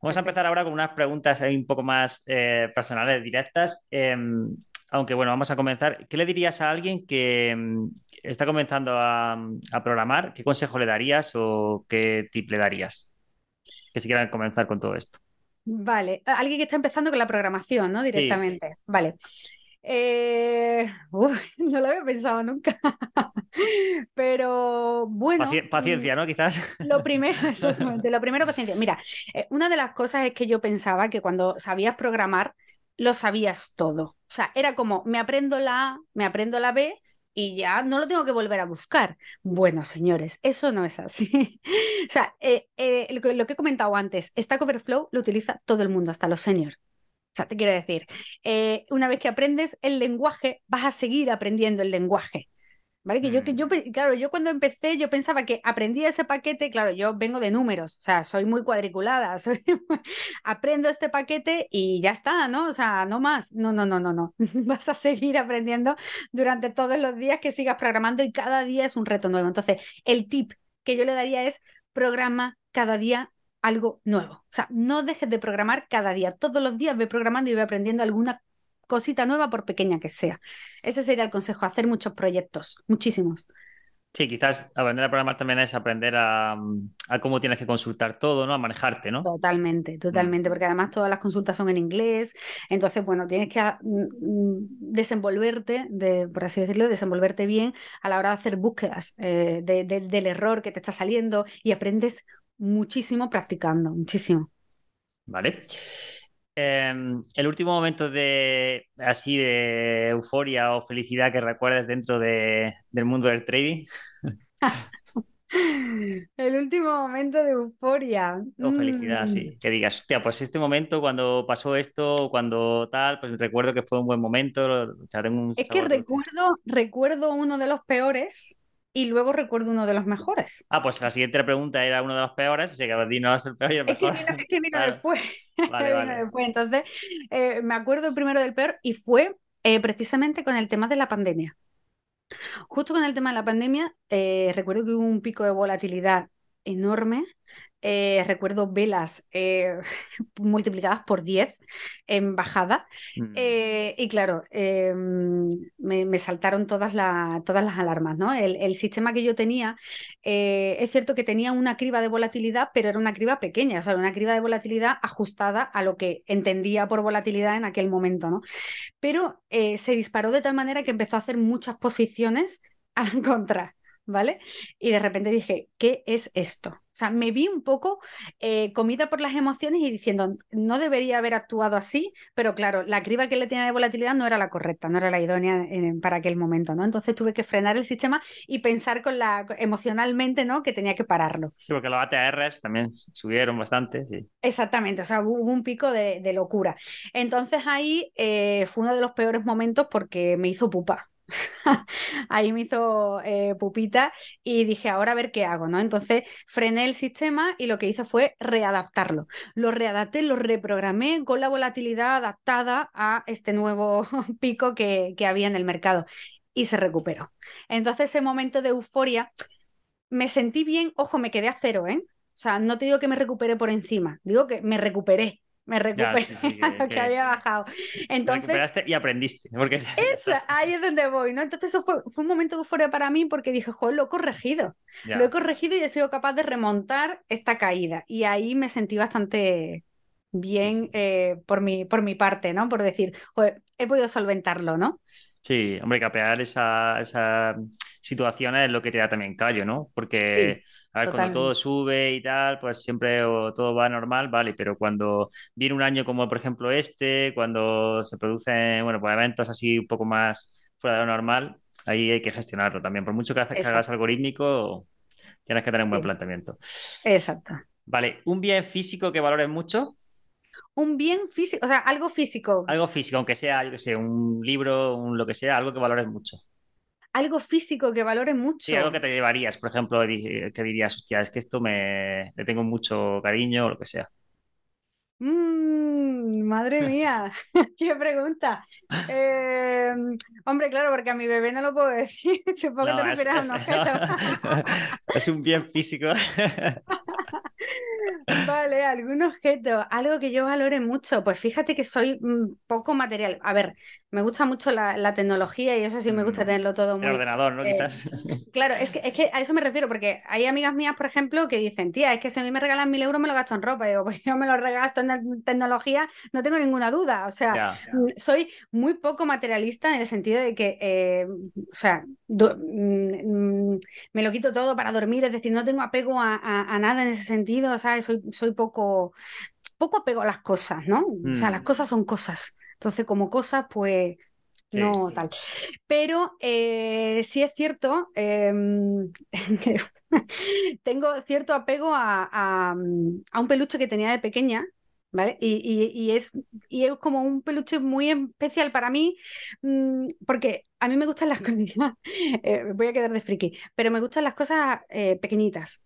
Vamos a empezar ahora con unas preguntas un poco más eh, personales, directas. Em, aunque bueno, vamos a comenzar. ¿Qué le dirías a alguien que em, está comenzando a, programar? ¿Qué consejo le darías o qué tip le darías? Que si quieran comenzar con todo esto. Vale, alguien que está empezando con la programación, ¿no? Directamente. Vale. Eh, (laughs) no lo había pensado nunca. (laughs) Pero bueno. paciencia, ¿no? Quizás. (laughs) Lo primero, exactamente, lo primero, paciencia. Mira, eh, una de las cosas es que yo pensaba que cuando sabías programar, lo sabías todo. O sea, era como, me aprendo la A, me aprendo la B y ya no lo tengo que volver a buscar. Bueno, señores, eso no es así. o sea, eh, lo que he comentado antes, Stack Overflow lo utiliza todo el mundo, hasta los seniors. Sea, te quiero decir, eh, una vez que aprendes el lenguaje, vas a seguir aprendiendo el lenguaje. ¿Vale? Que yo, que yo, Mm. claro, yo cuando empecé, yo pensaba que aprendía ese paquete, claro, yo vengo de números, o sea, soy muy cuadriculada, (laughs) soy, aprendo este paquete y ya está, ¿no? O sea, no más. No, no, no, no, no. (laughs) Vas a seguir aprendiendo durante todos los días que sigas programando y cada día es un reto nuevo. Entonces, el tip que yo le daría es programa cada día algo nuevo. O sea, no dejes de programar cada día. Todos los días ve programando y ve aprendiendo alguna cosita nueva, por pequeña que sea. Ese sería el consejo, hacer muchos proyectos, muchísimos. Sí, quizás aprender a programar también es aprender a, a cómo tienes que consultar todo, ¿no? A manejarte, ¿no? Totalmente, totalmente, Mm. porque además todas las consultas son en inglés, entonces, bueno, tienes que ah, mm, mm, desenvolverte, de, por así decirlo, desenvolverte bien a la hora de hacer búsquedas eh, de- de- del error que te está saliendo y aprendes muchísimo practicando, muchísimo. Vale. Em, el último momento de así de euforia o felicidad que recuerdes dentro de- del mundo del trading (laughs) El último momento de euforia. o felicidad, Mm. sí. Que digas, hostia, pues este momento cuando pasó esto, cuando tal, pues recuerdo que fue un buen momento, o sea, tengo un Es que dulce. recuerdo, recuerdo uno de los peores y luego recuerdo uno de los mejores. Ah, pues la siguiente pregunta era uno de los peores, así que Dino va a ser el peor y el Es que mejor. vino, es que vino (laughs) Claro. después. (laughs) Vale, Vino vale. después. Entonces, eh, me acuerdo primero del peor y fue eh, precisamente con el tema de la pandemia. Justo con el tema de la pandemia, eh, recuerdo que hubo un pico de volatilidad enorme. Eh, recuerdo velas eh, (laughs) multiplicadas por 10 en bajada. Mm. Eh, y claro, eh, me, me saltaron todas, la- todas las alarmas, ¿no? El, el sistema que yo tenía, es cierto que tenía una criba de volatilidad, pero era una criba pequeña, o sea, una criba de volatilidad ajustada a lo que entendía por volatilidad en aquel momento, ¿no? Pero se disparó de tal manera que empezó a hacer muchas posiciones (laughs) a la contra, ¿vale? Y de repente dije, ¿qué es esto? O sea, me vi un poco eh, comida por las emociones y diciendo, no debería haber actuado así, pero claro, la criba que le tenía de volatilidad no era la correcta, no era la idónea en- para aquel momento, ¿no? Entonces tuve que frenar el sistema y pensar con la, emocionalmente, ¿no? Que tenía que pararlo. Sí, porque los ATRs también subieron bastante, sí. Exactamente, o sea, hubo un pico de, de locura. Entonces ahí eh, fue uno de los peores momentos porque me hizo pupa. (laughs) Ahí me hizo eh, pupita y dije, ahora a ver qué hago, ¿no? Entonces frené el sistema y lo que hice fue readaptarlo. Lo readapté, lo reprogramé con la volatilidad adaptada a este nuevo (laughs) pico que, que había en el mercado y se recuperó. Entonces ese momento de euforia, me sentí bien, ojo, me quedé a cero, ¿eh? O sea, no te digo que me recuperé por encima, digo que me recuperé, me recuperé sí, sí, (laughs) a que- lo que que- había bajado. Entonces, Recuperaste y aprendiste. Porque (laughs) eso, ahí es donde voy, ¿no? Entonces eso fue, fue un momento euforia para mí porque dije, joder, lo he corregido. Ya. Lo he corregido y he sido capaz de remontar esta caída. Y ahí me sentí bastante bien Sí, eh, por mi, por mi parte, ¿no? Por decir, joder, he podido solventarlo, ¿no? Sí, hombre, capear esa, esa situación es lo que te da también callo, ¿no? Porque, a ver, cuando todo sube y tal, pues siempre o todo va normal, vale, pero cuando viene un año como por ejemplo este, cuando se producen, bueno, pues eventos así un poco más fuera de lo normal, ahí hay que gestionarlo también. Por mucho que hagas algorítmico, tienes que tener un buen planteamiento. exacto. Vale, un bien físico que valores mucho, Un bien físico, o sea, algo físico, algo físico, aunque sea, yo que sé, un libro, un lo que sea, algo que valores mucho. Algo físico que valore Sí, algo que mucho. te llevarías, por ejemplo, di- que dirías, hostia, es que esto me le tengo mucho cariño o lo que sea. Mm, madre (laughs) mía, (laughs) qué pregunta. Eh, hombre, claro, porque a mi bebé no lo puedo decir. (laughs) Supongo que te refieres a un objeto. es un bien físico. Vale, algún objeto, algo que yo valore mucho. Pues fíjate que soy mm, poco material. A ver, me gusta mucho la, la tecnología y eso sí me gusta Mm, tenerlo todo El muy, ordenador, ¿no? eh, Quizás. Claro, es que, (laughs) es que a eso me refiero, porque hay amigas mías, por ejemplo, que dicen, tía, es que si a mí me regalan mil euros me lo gasto en ropa. Y digo, pues yo me lo regasto en tecnología, no tengo ninguna duda. O sea, mm, soy muy poco materialista en el sentido de que, eh, o sea, me lo quito todo para dormir, es decir, no tengo apego a, a- a nada en ese sentido, ¿sabes? Soy, soy poco, poco apego a las cosas, ¿no? O sea, las Mm, cosas son cosas. Entonces, como cosas, pues sí. no tal. Pero eh, sí es cierto, em, (laughs) tengo cierto apego a, a, a un peluche que tenía de pequeña, ¿Vale? Y, es, y es como un peluche muy especial para mí, mm, porque a mí me gustan las (laughs) cosas, eh, voy a quedar de friki, pero me gustan las cosas eh, pequeñitas.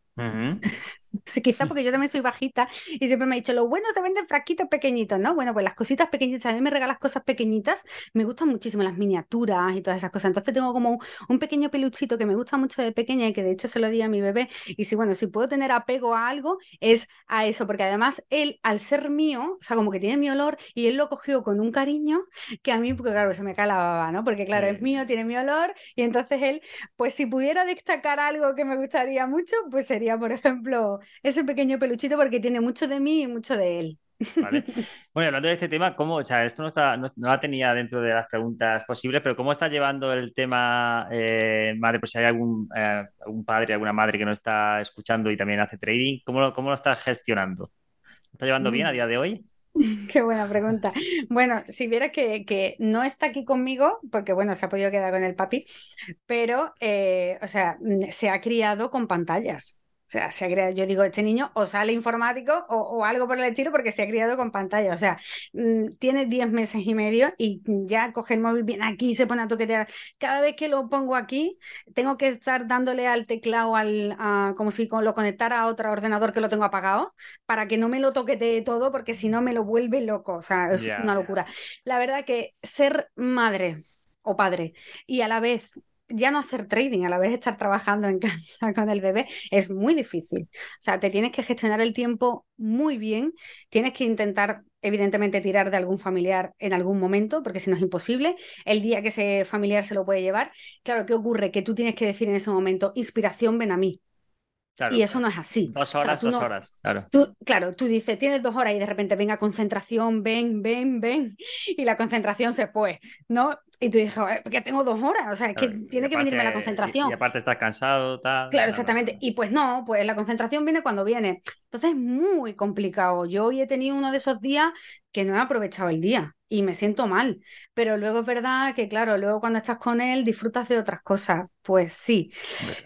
Sí, quizá porque yo también soy bajita y siempre me ha dicho, lo bueno se venden frasquitos pequeñitos, ¿no? Bueno, pues las cositas pequeñitas, a mí me regalas cosas pequeñitas, me gustan muchísimo las miniaturas y todas esas cosas. Entonces tengo como un, pequeño peluchito que me gusta mucho de pequeña y que de hecho se lo di a mi bebé. Y si, bueno, si puedo tener apego a algo, es a eso, porque además él, al ser mío, o sea, como que tiene mi olor y él lo cogió con un cariño que a mí, porque claro, se me cae la baba, ¿no? Porque claro, es mío, tiene mi olor y entonces él, pues si pudiera destacar algo que me gustaría mucho, pues sería, por ejemplo, ese pequeño peluchito porque tiene mucho de mí y mucho de él. (laughs) Bueno, hablando de este tema, ¿cómo, o sea, esto no, está, no, la tenía dentro de las preguntas posibles, pero ¿cómo está llevando el tema, eh, madre, pues si hay algún, eh, algún padre, alguna madre que no está escuchando y también hace trading, ¿cómo, lo, cómo lo está gestionando? ¿Está llevando bien a día de hoy? (laughs) Qué buena pregunta. Bueno, si viera que, que, no está aquí conmigo, porque bueno, se ha podido quedar con el papi, pero, eh, o sea, se ha criado con pantallas. O sea, se ha creado, yo digo, este niño o sale informático o, algo por el estilo porque se ha criado con pantalla. O sea, mm, tiene 10 meses y medio y ya coge el móvil, viene aquí, se pone a toquetear. Cada vez que lo pongo aquí, tengo que estar dándole al teclado al, como si lo conectara a otro ordenador que lo tengo apagado para que no me lo toquetee todo porque si no me lo vuelve loco. O sea, es una locura. La verdad que ser madre o padre y a la vez ya no hacer trading, a la vez estar trabajando en (laughs) casa con el bebé, es muy difícil. O sea, te tienes que gestionar el tiempo muy bien, tienes que intentar, evidentemente, tirar de algún familiar en algún momento, porque si no es imposible. El día que ese familiar se lo puede llevar, claro, ¿qué ocurre? Que tú tienes que decir en ese momento, inspiración, ven a mí. y eso no es así. Dos horas, dos horas, claro. Tú, claro, tú dices, tienes dos horas y de repente venga concentración, ven, ven, ven, y la concentración se fue, ¿no? Y tú dices, que tengo dos horas, o sea, es que tiene que venirme la concentración. Y, aparte estás cansado, tal. Claro, exactamente. Y pues no, pues la concentración viene cuando viene. Entonces es muy complicado. Yo hoy he tenido uno de esos días que no he aprovechado el día y me siento mal. Pero luego es verdad que, claro, luego cuando estás con él disfrutas de otras cosas. Pues sí.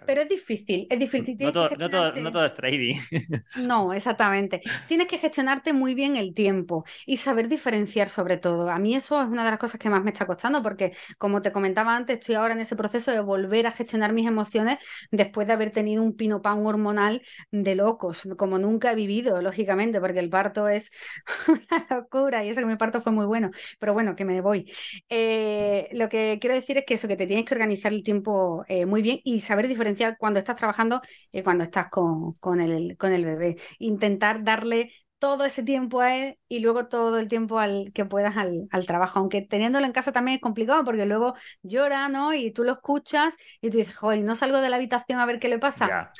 Pero es difícil, es difícil. No todo, no, todo, es trading. (laughs) No, exactamente. Tienes que gestionarte muy bien el tiempo y saber diferenciar sobre todo. A mí eso es una de las cosas que más me está costando porque, como te comentaba antes, estoy ahora en ese proceso de volver a gestionar mis emociones después de haber tenido un pan hormonal de locos, como nunca he vivido, lógicamente, porque el parto es (laughs) una locura y eso que mi parto fue muy bueno pero bueno, que me voy. Eh, lo que quiero decir es que eso, que te tienes que organizar el tiempo eh, muy bien y saber diferenciar cuando estás trabajando y cuando estás con, con, el, con el bebé. Intentar darle todo ese tiempo a él y luego todo el tiempo al que puedas al, al, trabajo. Aunque teniéndolo en casa también es complicado porque luego llora, ¿no? Y tú lo escuchas y tú dices, joder, no salgo de la habitación a ver qué le pasa.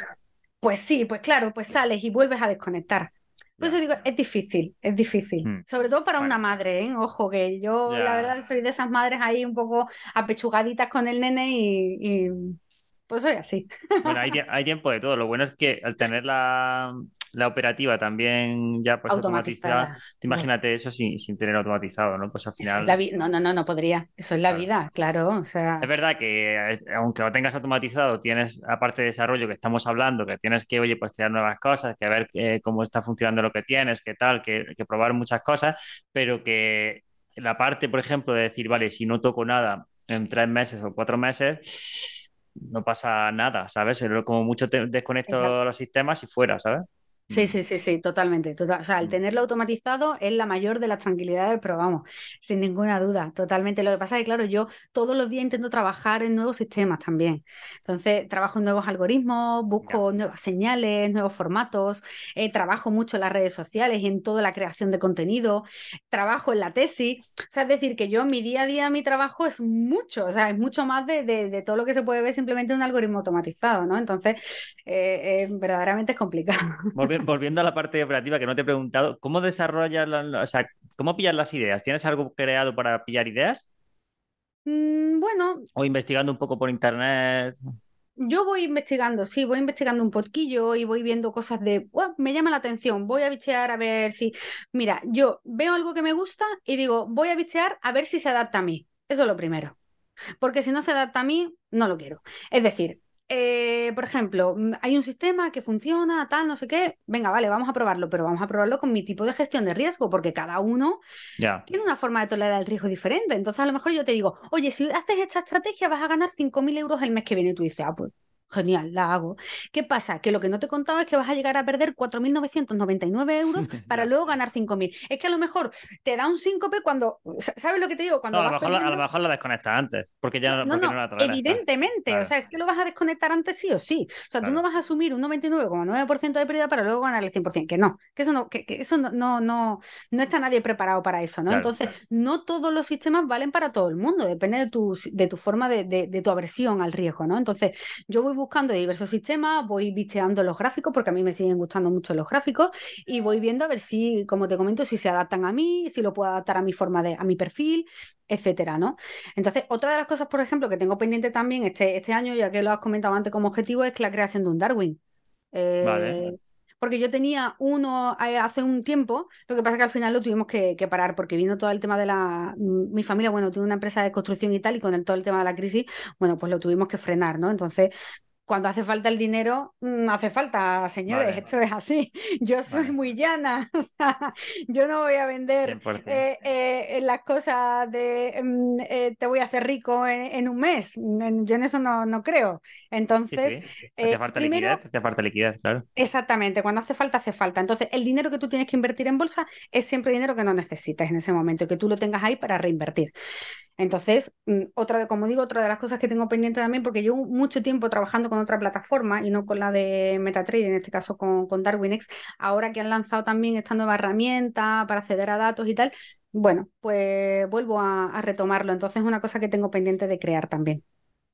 Pues sí, pues claro, pues sales y vuelves a desconectar. Por eso digo, es difícil, es difícil. Hmm. Sobre todo para una madre, ¿eh? Ojo, que yo la verdad soy de esas madres ahí un poco apechugaditas con el nene y, pues soy así. Bueno, hay, hay, tiempo de todo. Lo bueno es que al (laughs) tener la, la operativa también ya pues automatizada. Imagínate eso sin, sin, tener automatizado, ¿no? Pues al final. no, no, no, no podría. Eso es la vida, claro. O sea... Es verdad que eh, aunque lo tengas automatizado, tienes, aparte de desarrollo que estamos hablando, que tienes que, oye, pues crear nuevas cosas, que ver eh, cómo está funcionando lo que tienes, qué tal, que, que probar muchas cosas, pero que la parte, por ejemplo, de decir, vale, si no toco nada en tres meses o cuatro meses, no pasa nada, ¿sabes? Como mucho te desconecto los sistemas y fuera, ¿sabes? Sí, sí, sí, sí, totalmente. Total, o sea, el mm. tenerlo automatizado es la mayor de las tranquilidades, pero vamos, sin ninguna duda, totalmente. Lo que pasa es que, claro, yo todos los días intento trabajar en nuevos sistemas también. Entonces, trabajo en nuevos algoritmos, busco nuevas señales, nuevos formatos, eh, trabajo mucho en las redes sociales y en toda la creación de contenido, trabajo en la tesis. O sea, es decir, que yo mi día a día, mi trabajo es mucho, o sea, es mucho más de, todo lo que se puede ver simplemente en un algoritmo automatizado, ¿no? Entonces, eh, eh, verdaderamente es complicado. Volviendo a la parte operativa que no te he preguntado, ¿cómo desarrollas, o sea, cómo pillas las ideas? ¿Tienes algo creado para pillar ideas? Mm, bueno. O investigando un poco por internet. Yo voy investigando, sí, voy investigando un poquillo y voy viendo cosas de, me llama la atención, voy a bichear a ver si, mira, yo veo algo que me gusta y digo, voy a bichear a ver si se adapta a mí. Eso es lo primero. Porque si no se adapta a mí, no lo quiero. Es decir, eh, por ejemplo, mm, hay un sistema que funciona, tal, no sé qué, venga, vale, vamos a probarlo, pero vamos a probarlo con mi tipo de gestión de riesgo, porque cada uno tiene una forma de tolerar el riesgo diferente. Entonces, a lo mejor yo te digo, oye, si haces esta estrategia vas a ganar 5.000 euros el mes que viene. Y tú dices, ah, pues Genial, la hago. ¿Qué pasa? Que lo que no te he contado es que vas a llegar a perder 4.999 euros (laughs) para luego ganar 5.000. Es que a lo mejor te da un síncope cuando, ¿sabes lo que te digo? Cuando a, lo mejor, a, lo mejor, lo desconectas antes, porque ya no, no, no, evidentemente, o sea, es que lo vas a desconectar antes sí o sí. O sea, tú no vas a asumir un 99,9% de pérdida para luego ganar el 100%, que no, que eso no, que, eso no, no, no, no está nadie preparado para eso, ¿no? Entonces, no todos los sistemas valen para todo el mundo, depende de tu, de tu forma de, de, de tu aversión al riesgo, ¿no? Entonces, yo voy buscando diversos sistemas, voy bicheando los gráficos, porque a mí me siguen gustando mucho los gráficos, y voy viendo a ver si, como te comento, si se adaptan a mí, si lo puedo adaptar a mi forma de, a mi perfil, etcétera, ¿no? Entonces, otra de las cosas, por ejemplo, que tengo pendiente también este, este año, ya que lo has comentado antes como objetivo, es la creación de un Darwin. Eh, porque yo tenía uno eh, hace un tiempo, lo que pasa es que al final lo tuvimos que, parar porque vino todo el tema de la... Mi familia, bueno, tiene una empresa de construcción y tal, y con el, todo el tema de la crisis, bueno, pues lo tuvimos que frenar, ¿no? Entonces cuando hace falta el dinero, mm, hace falta, señores, esto es así. (laughs) Yo soy muy llana, (laughs) o sea, yo no voy a vender eh, eh, las cosas de mm, eh, te voy a hacer rico en, un mes. Yo en eso no, no creo. Entonces, Hace falta liquidez, hace falta liquidez, claro. Exactamente, cuando hace falta, hace falta. Entonces, el dinero que tú tienes que invertir en bolsa es siempre dinero que no necesitas en ese momento y que tú lo tengas ahí para reinvertir. Entonces, mm, otra de, como digo, otra de las cosas que tengo pendiente también, porque llevo mucho tiempo trabajando con otra plataforma y no con la de MetaTrader, en este caso con, con DarwinX, ahora que han lanzado también esta nueva herramienta para acceder a datos y tal, bueno, pues vuelvo a, retomarlo. Entonces, es una cosa que tengo pendiente de crear también.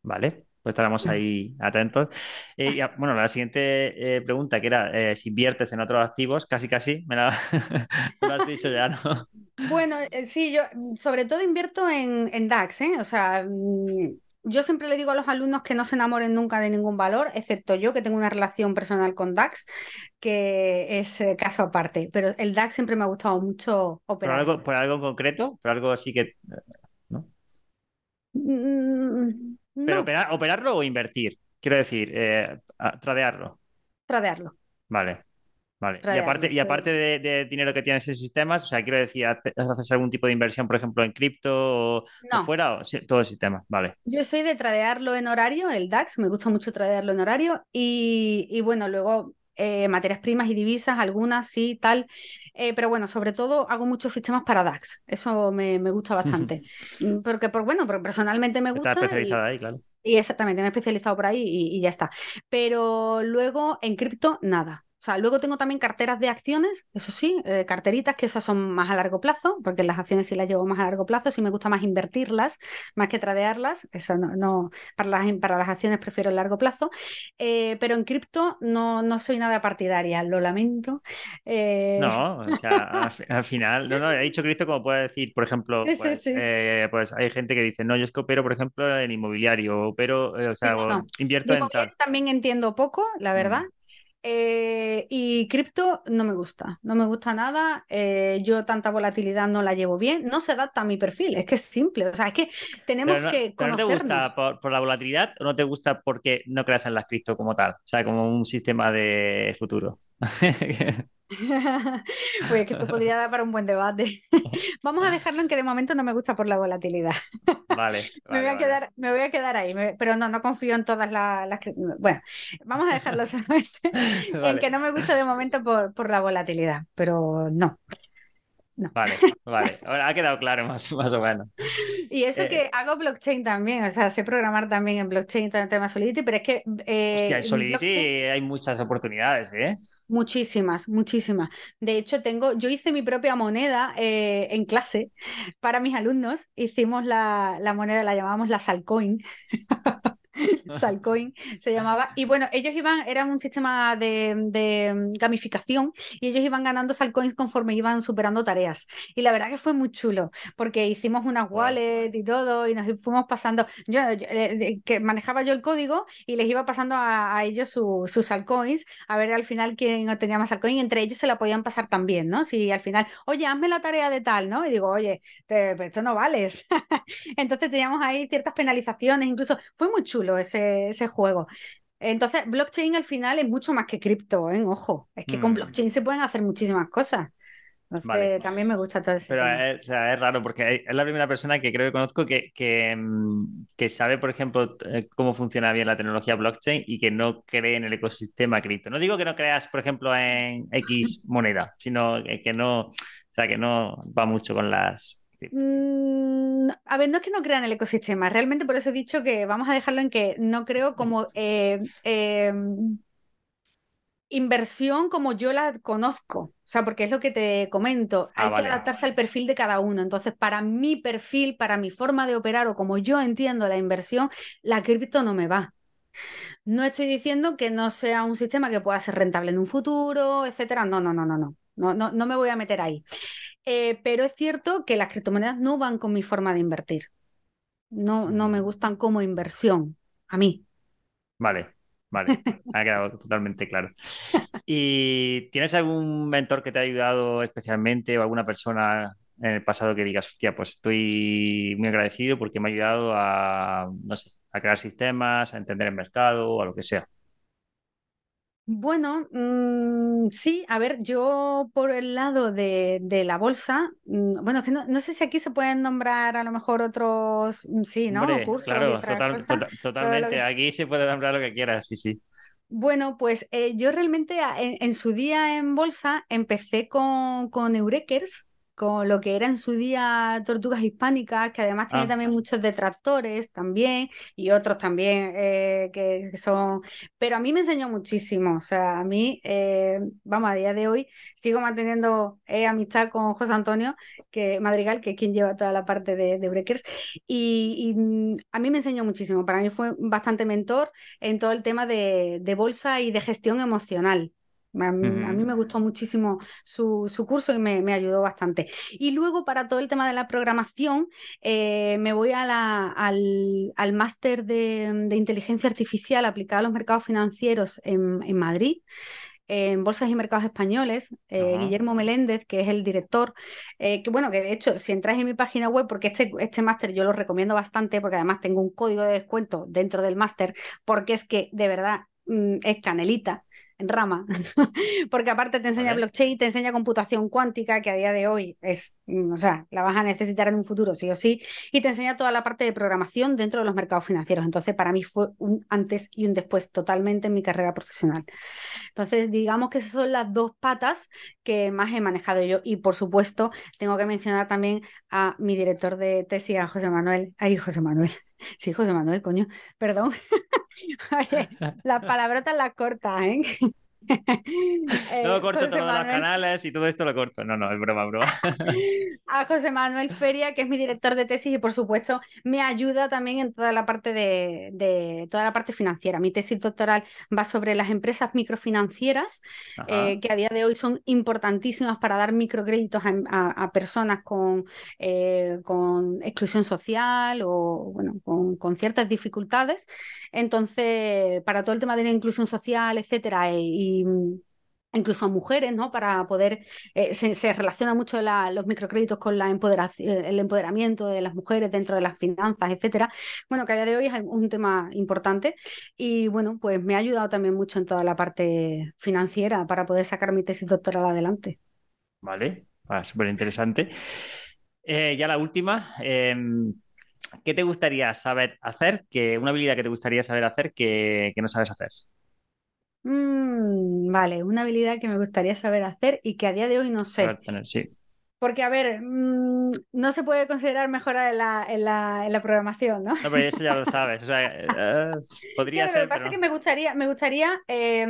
Vale, pues estaremos ahí atentos. Eh, bueno, la siguiente eh, pregunta, que era eh, si inviertes en otros activos, casi casi, me la, (laughs) lo has dicho ya, ¿no? Bueno, sí, yo sobre todo invierto en, en DAX, ¿eh? O sea, mm, yo siempre le digo a los alumnos que no se enamoren nunca de ningún valor, excepto yo que tengo una relación personal con DAX, que es caso aparte. Pero el DAX siempre me ha gustado mucho operar. ¿Por algo, por algo en concreto? ¿Por algo así que... ¿no? Mm, pero operarlo o invertir. Quiero decir, eh, tradearlo. Tradearlo. Vale. Vale. y aparte, y aparte de, dinero que tienes en sistemas, o sea, quiero decir, ¿haces algún tipo de inversión, por ejemplo, en cripto o, fuera? O, todo el sistema, vale. Yo soy de tradearlo en horario, el DAX, me gusta mucho tradearlo en horario. Y, y bueno, luego eh, materias primas y divisas, algunas sí, tal. Eh, pero bueno, sobre todo hago muchos sistemas para DAX. Eso me, gusta bastante. (laughs) Mm, porque, por, bueno, porque personalmente me gusta. especializada ahí, claro. Y exactamente, me he especializado por ahí y, y ya está. Pero luego en cripto, nada. O sea, luego tengo también carteras de acciones, eso sí, eh, carteritas que esas son más a largo plazo, porque las acciones sí las llevo más a largo plazo, sí me gusta más invertirlas, más que tradearlas, eso no, para, las, para las acciones prefiero el largo plazo, eh, pero en cripto no, no soy nada partidaria, lo lamento. Eh, no, o sea, al, (laughs) final, no, no, he dicho cripto como puede decir, por ejemplo, pues, pues, hay gente que dice, no, yo es que opero, por ejemplo, en inmobiliario, pero, o sea, invierto en tal. También entiendo poco, la verdad. Mm. Eh, y cripto no me gusta, no me gusta nada. Eh, yo tanta volatilidad no la llevo bien, no se adapta a mi perfil, es que es simple, o sea, es que tenemos que conocernos. ¿No te gusta por, la volatilidad o no te gusta porque no creas en las cripto como tal? O sea, como un sistema de futuro. (laughs) (laughs) pues es que esto podría dar para un buen debate. (laughs) Vamos a dejarlo en que de momento no me gusta por la volatilidad. Vale. me, voy a quedar, me voy a quedar ahí, pero no, no confío en todas las... Bueno, vamos a dejarlo solamente en que no me gusta de momento por, por la volatilidad, pero no. Vale, vale. Ahora ha quedado claro más, más o menos. Y eso que eh, hago blockchain también, o sea, sé programar también en blockchain en el tema Solidity, pero es que... Eh, Hostia, en Solidity hay muchas oportunidades, ¿eh? Muchísimas, muchísimas. De hecho, tengo, yo hice mi propia moneda eh, en clase para mis alumnos. Hicimos la, la moneda, la llamamos la Salcoin. (laughs) (laughs) Salcoin se llamaba. Y bueno, ellos iban, era un sistema de, gamificación y ellos iban ganando Salcoins conforme iban superando tareas. Y la verdad que fue muy chulo, porque hicimos unas wallets y todo y nos fuimos pasando. Yo, eh, que manejaba yo el código y les iba pasando a, ellos sus Salcoins a ver al final quién tenía más Salcoin. Entre ellos se la podían pasar también, ¿no? Si al final, oye, hazme la tarea de tal, ¿no? Y digo, oye, esto no vales. (laughs) Entonces teníamos ahí ciertas penalizaciones, incluso fue muy chulo paralelo ese, ese juego. Entonces, blockchain al final es mucho más que cripto, ¿eh? Ojo, es que con Mm. blockchain se pueden hacer muchísimas cosas. Entonces, Vale. también me gusta todo ese Pero es, o sea, es raro porque es la primera persona que creo que conozco que, que, mm, que sabe, por ejemplo, eh, cómo funciona bien la tecnología blockchain y que no cree en el ecosistema cripto. No digo que no creas, por ejemplo, en X moneda, sino que, que no, o sea, que no va mucho con las... Mm, a ver, no es que no crea en el ecosistema, realmente por eso he dicho que vamos a dejarlo en que no creo como eh, eh, inversión como yo la conozco. O sea, porque es lo que te comento, Ah, hay que vale. adaptarse al perfil de cada uno. Entonces, para mi perfil, para mi forma de operar o como yo entiendo la inversión, la cripto no me va. No estoy diciendo que no sea un sistema que pueda ser rentable en un futuro, etcétera. No, no, no, no, no. No, no, no me voy a meter ahí. Eh, pero es cierto que las criptomonedas no van con mi forma de invertir. No, no me Mm. gustan como inversión. A mí. Vale, vale, (laughs) ha quedado totalmente claro. ¿Y tienes algún mentor que te ha ayudado especialmente o alguna persona en el pasado que digas, hostia, pues estoy muy agradecido porque me ha ayudado a, no sé, a crear sistemas, a entender el mercado o a lo que sea? Bueno, mm, sí, a ver, yo por el lado de, de la bolsa, mm, bueno, es que no, no sé si aquí se pueden nombrar a lo mejor otros, mm, sí, ¿no? Hombre, Cursos claro, total- tota- totalmente. que- Aquí se puede nombrar lo que quieras, sí, sí. Bueno, pues eh, yo realmente a- en, en su día en bolsa empecé con, con Eurekers, con lo que era en su día Tortugas Hispánicas, que además tiene Ah. también muchos detractores también y otros también eh, que, que son... Pero a mí me enseñó muchísimo, o sea, a mí, eh, vamos, a día de hoy sigo manteniendo eh, amistad con José Antonio que, Madrigal, que es quien lleva toda la parte de, de Eurekers, y, y, a mí me enseñó muchísimo, para mí fue bastante mentor en todo el tema de, de bolsa y de gestión emocional. A, a mí me gustó muchísimo su, su curso y me, me, ayudó bastante. Y luego para todo el tema de la programación, eh, me voy a la, al, al máster de, de, inteligencia artificial aplicada a los mercados financieros en, en Madrid en Bolsas y Mercados Españoles, eh, Guillermo Meléndez, que es el director, eh, que bueno, que de hecho, si entráis en mi página web, porque este, este máster yo lo recomiendo bastante, porque además tengo un código de descuento dentro del máster, porque es que de verdad mmm, es canelita en rama, (laughs) porque aparte te enseña Vale. blockchain, te enseña computación cuántica, que a día de hoy es, mm, o sea, la vas a necesitar en un futuro sí o sí, y te enseña toda la parte de programación dentro de los mercados financieros. Entonces, para mí fue un antes y un después totalmente en mi carrera profesional. Entonces, digamos que esas son las dos patas que más he manejado yo. Y por supuesto, tengo que mencionar también a mi director de tesis, a José Manuel. Ay, José Manuel. Sí, José Manuel, coño. Perdón. (laughs) Oye, (laughs) las palabrotas las cortas, ¿eh? (laughs) eh, no corto todos Manuel... los canales y todo esto lo corto. No, no, es broma, broma. (laughs) a José Manuel Feria, que es mi director de tesis y por supuesto me ayuda también en toda la parte de, de toda la parte financiera. Mi tesis doctoral va sobre las empresas microfinancieras, eh, que a día de hoy son importantísimas para dar microcréditos a, a, a personas con, eh, con, exclusión social o bueno, con, con, ciertas dificultades. Entonces, para todo el tema de la inclusión social, etcétera, y, y incluso a mujeres, ¿no? Para poder, eh, se, relaciona mucho la, los microcréditos con la el empoderamiento de las mujeres dentro de las finanzas, etcétera. Bueno, que a día de hoy es un tema importante y bueno, pues me ha ayudado también mucho en toda la parte financiera para poder sacar mi tesis doctoral adelante. Vale, ah, súper interesante. Eh, ya la última. Eh, ¿Qué te gustaría saber hacer? Que, una habilidad que te gustaría saber hacer que no sabes hacer. Mm, vale, una habilidad que me gustaría saber hacer y que a día de hoy no sé. Tener, sí. Porque, a ver, mmm, no se puede considerar mejorar en la, en, la, en la, programación, ¿no? No, pero eso ya lo (laughs) sabes. O sea, eh, podría claro, ser. Lo que pasa es que me gustaría, me gustaría eh,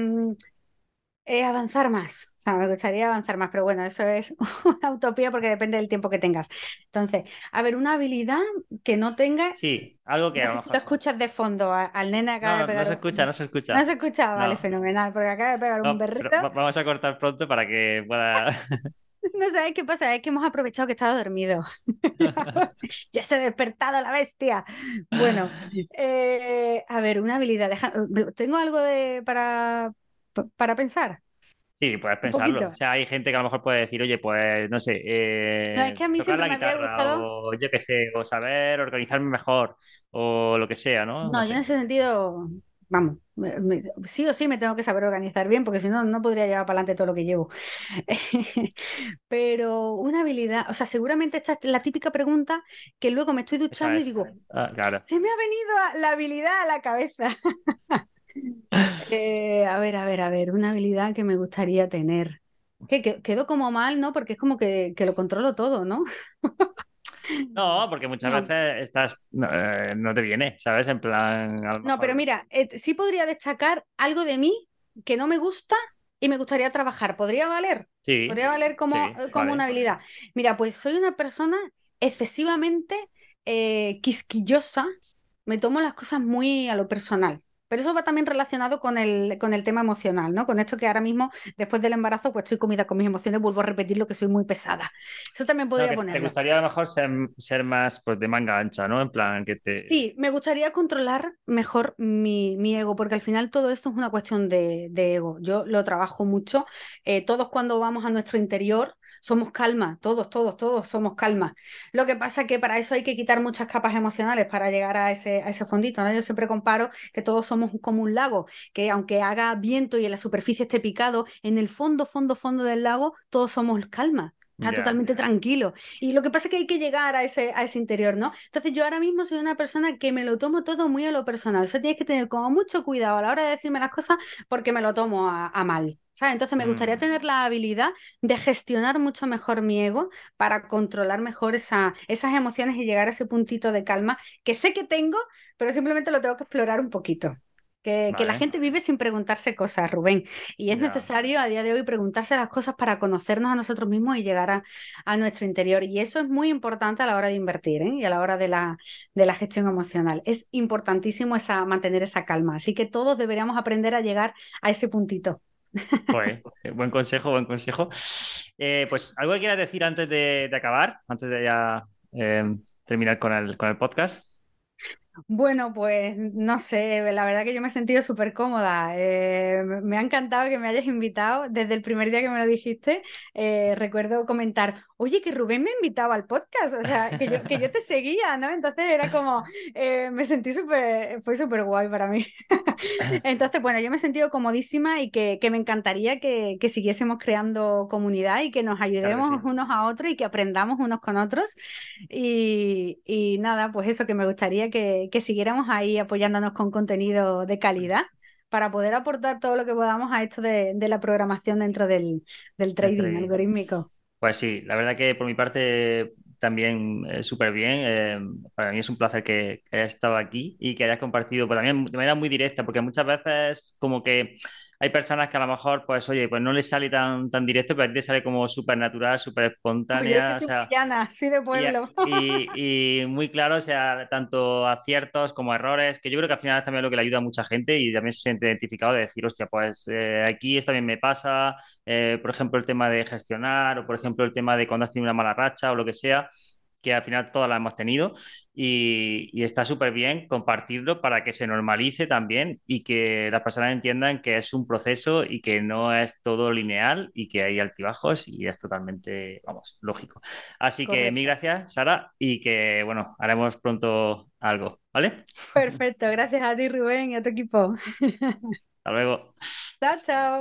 eh, avanzar más. O sea, me gustaría avanzar más, pero bueno, eso es (laughs) una utopía porque depende del tiempo que tengas. Entonces, a ver, una habilidad que no tenga. Sí, algo que no a sé lo si mejor. lo escuchas de fondo a- al nene acaba No, de pegar. no se escucha, no se escucha. No se escucha, vale, No. fenomenal, porque acaba de pegar un berrito. va- vamos a cortar pronto para que pueda. (laughs) No sabéis qué pasa, es que hemos aprovechado que estaba dormido. (laughs) ya se ha despertado la bestia. Bueno, eh, a ver, una habilidad. deja- ¿Tengo algo de para, para pensar? Sí, puedes pensarlo. O sea, hay gente que a lo mejor puede decir, oye, pues no sé, eh, no, es que a mí tocar siempre la me había gustado. o yo qué sé, o saber organizarme mejor o lo que sea, ¿no? No No, yo en ese sentido, vamos, me- me- sí o sí me tengo que saber organizar bien, porque si no, no podría llevar para adelante todo lo que llevo. (laughs) Pero una habilidad, o sea, seguramente esta es la típica pregunta que luego me estoy duchando y digo, Ah, claro. se me ha venido la habilidad a la cabeza. (laughs) Eh, a ver, a ver, a ver, una habilidad que me gustaría tener. Que, que- quedó como mal, ¿no? Porque es como que, que lo controlo todo, ¿no? No, porque muchas No, veces estás, no, eh, no te viene, ¿sabes? En plan, no, pero mira, eh, sí podría destacar algo de mí que no me gusta y me gustaría trabajar. ¿Podría valer? Sí, ¿Podría valer como, sí, como una habilidad? Mira, pues soy una persona excesivamente eh, quisquillosa, me tomo las cosas muy a lo personal. Pero eso va también relacionado con el, con el tema emocional, ¿no? Con esto que ahora mismo, después del embarazo, pues estoy comida con mis emociones, vuelvo a repetir lo que soy muy pesada. Eso también podría te ponerlo. gustaría a lo mejor ser, ser más pues de manga ancha, ¿no? En plan, que te. Sí, me gustaría controlar mejor mi, mi ego, porque al final todo esto es una cuestión de, de ego. Yo lo trabajo mucho. Eh, todos cuando vamos a nuestro interior somos calma, todos, todos, todos somos calma. Lo que pasa es que para eso hay que quitar muchas capas emocionales para llegar a ese, a ese fondito, ¿no? Yo siempre comparo que todos somos como un lago, que aunque haga viento y en la superficie esté picado, en el fondo, fondo, fondo del lago, todos somos calma. Está totalmente tranquilo. Y lo que pasa es que hay que llegar a ese, a ese interior, ¿no? Entonces yo ahora mismo soy una persona que me lo tomo todo muy a lo personal. O sea, tienes que tener como mucho cuidado a la hora de decirme las cosas porque me lo tomo a, a mal. ¿Sabes? Entonces me gustaría Mm, tener la habilidad de gestionar mucho mejor mi ego para controlar mejor esa, esas emociones y llegar a ese puntito de calma que sé que tengo, pero simplemente lo tengo que explorar un poquito. Que, que la gente vive sin preguntarse cosas, Rubén. Y es necesario a día de hoy preguntarse las cosas para conocernos a nosotros mismos y llegar a, a nuestro interior. Y eso es muy importante a la hora de invertir, ¿eh? Y a la hora de la, de la gestión emocional. Es importantísimo esa, mantener esa calma. Así que todos deberíamos aprender a llegar a ese puntito. Joder, (laughs) eh, buen consejo, buen consejo. Eh, pues algo que quieras decir antes de, de acabar, antes de ya eh, terminar con el, con el podcast. Bueno, pues no sé, la verdad que yo me he sentido súper cómoda. Eh, me ha encantado que me hayas invitado. Desde el primer día que me lo dijiste, eh, recuerdo comentar, oye, que Rubén me invitaba al podcast, o sea, que yo, que yo te seguía, ¿no? Entonces era como, eh, me sentí súper, fue súper guay para mí. (laughs) Entonces, bueno, yo me he sentido comodísima y que, que me encantaría que, que siguiésemos creando comunidad y que nos Claro ayudemos sí. unos a otros y que aprendamos unos con otros. Y, y nada, pues eso, que me gustaría que, que siguiéramos ahí apoyándonos con contenido de calidad para poder aportar todo lo que podamos a esto de, de la programación dentro del, del El trading trading. algorítmico. Pues sí, la verdad que por mi parte también eh, súper bien. Eh, para mí es un placer que, que hayas estado aquí y que hayas compartido, pues también de manera muy directa, porque muchas veces como que hay personas que a lo mejor, pues oye, pues no les sale tan, tan directo, pero a ti te sale como súper natural, súper Pues yo que espontánea, o sea, soy de y, pueblo. y, y muy claro, o sea, tanto aciertos como errores, que yo creo que al final es también lo que le ayuda a mucha gente y también se siente identificado de decir, hostia, pues eh, aquí esto también me pasa, eh, por ejemplo, el tema de gestionar o por ejemplo el tema de cuando has tenido una mala racha o lo que sea, que al final todas las hemos tenido y, y está súper bien compartirlo para que se normalice también y que las personas entiendan que es un proceso y que no es todo lineal y que hay altibajos y es totalmente, vamos, lógico. Así que mil gracias, Sara, y que, bueno, haremos pronto algo, ¿vale? Perfecto, gracias a ti, Rubén, y a tu equipo. Hasta luego. Chao, chao.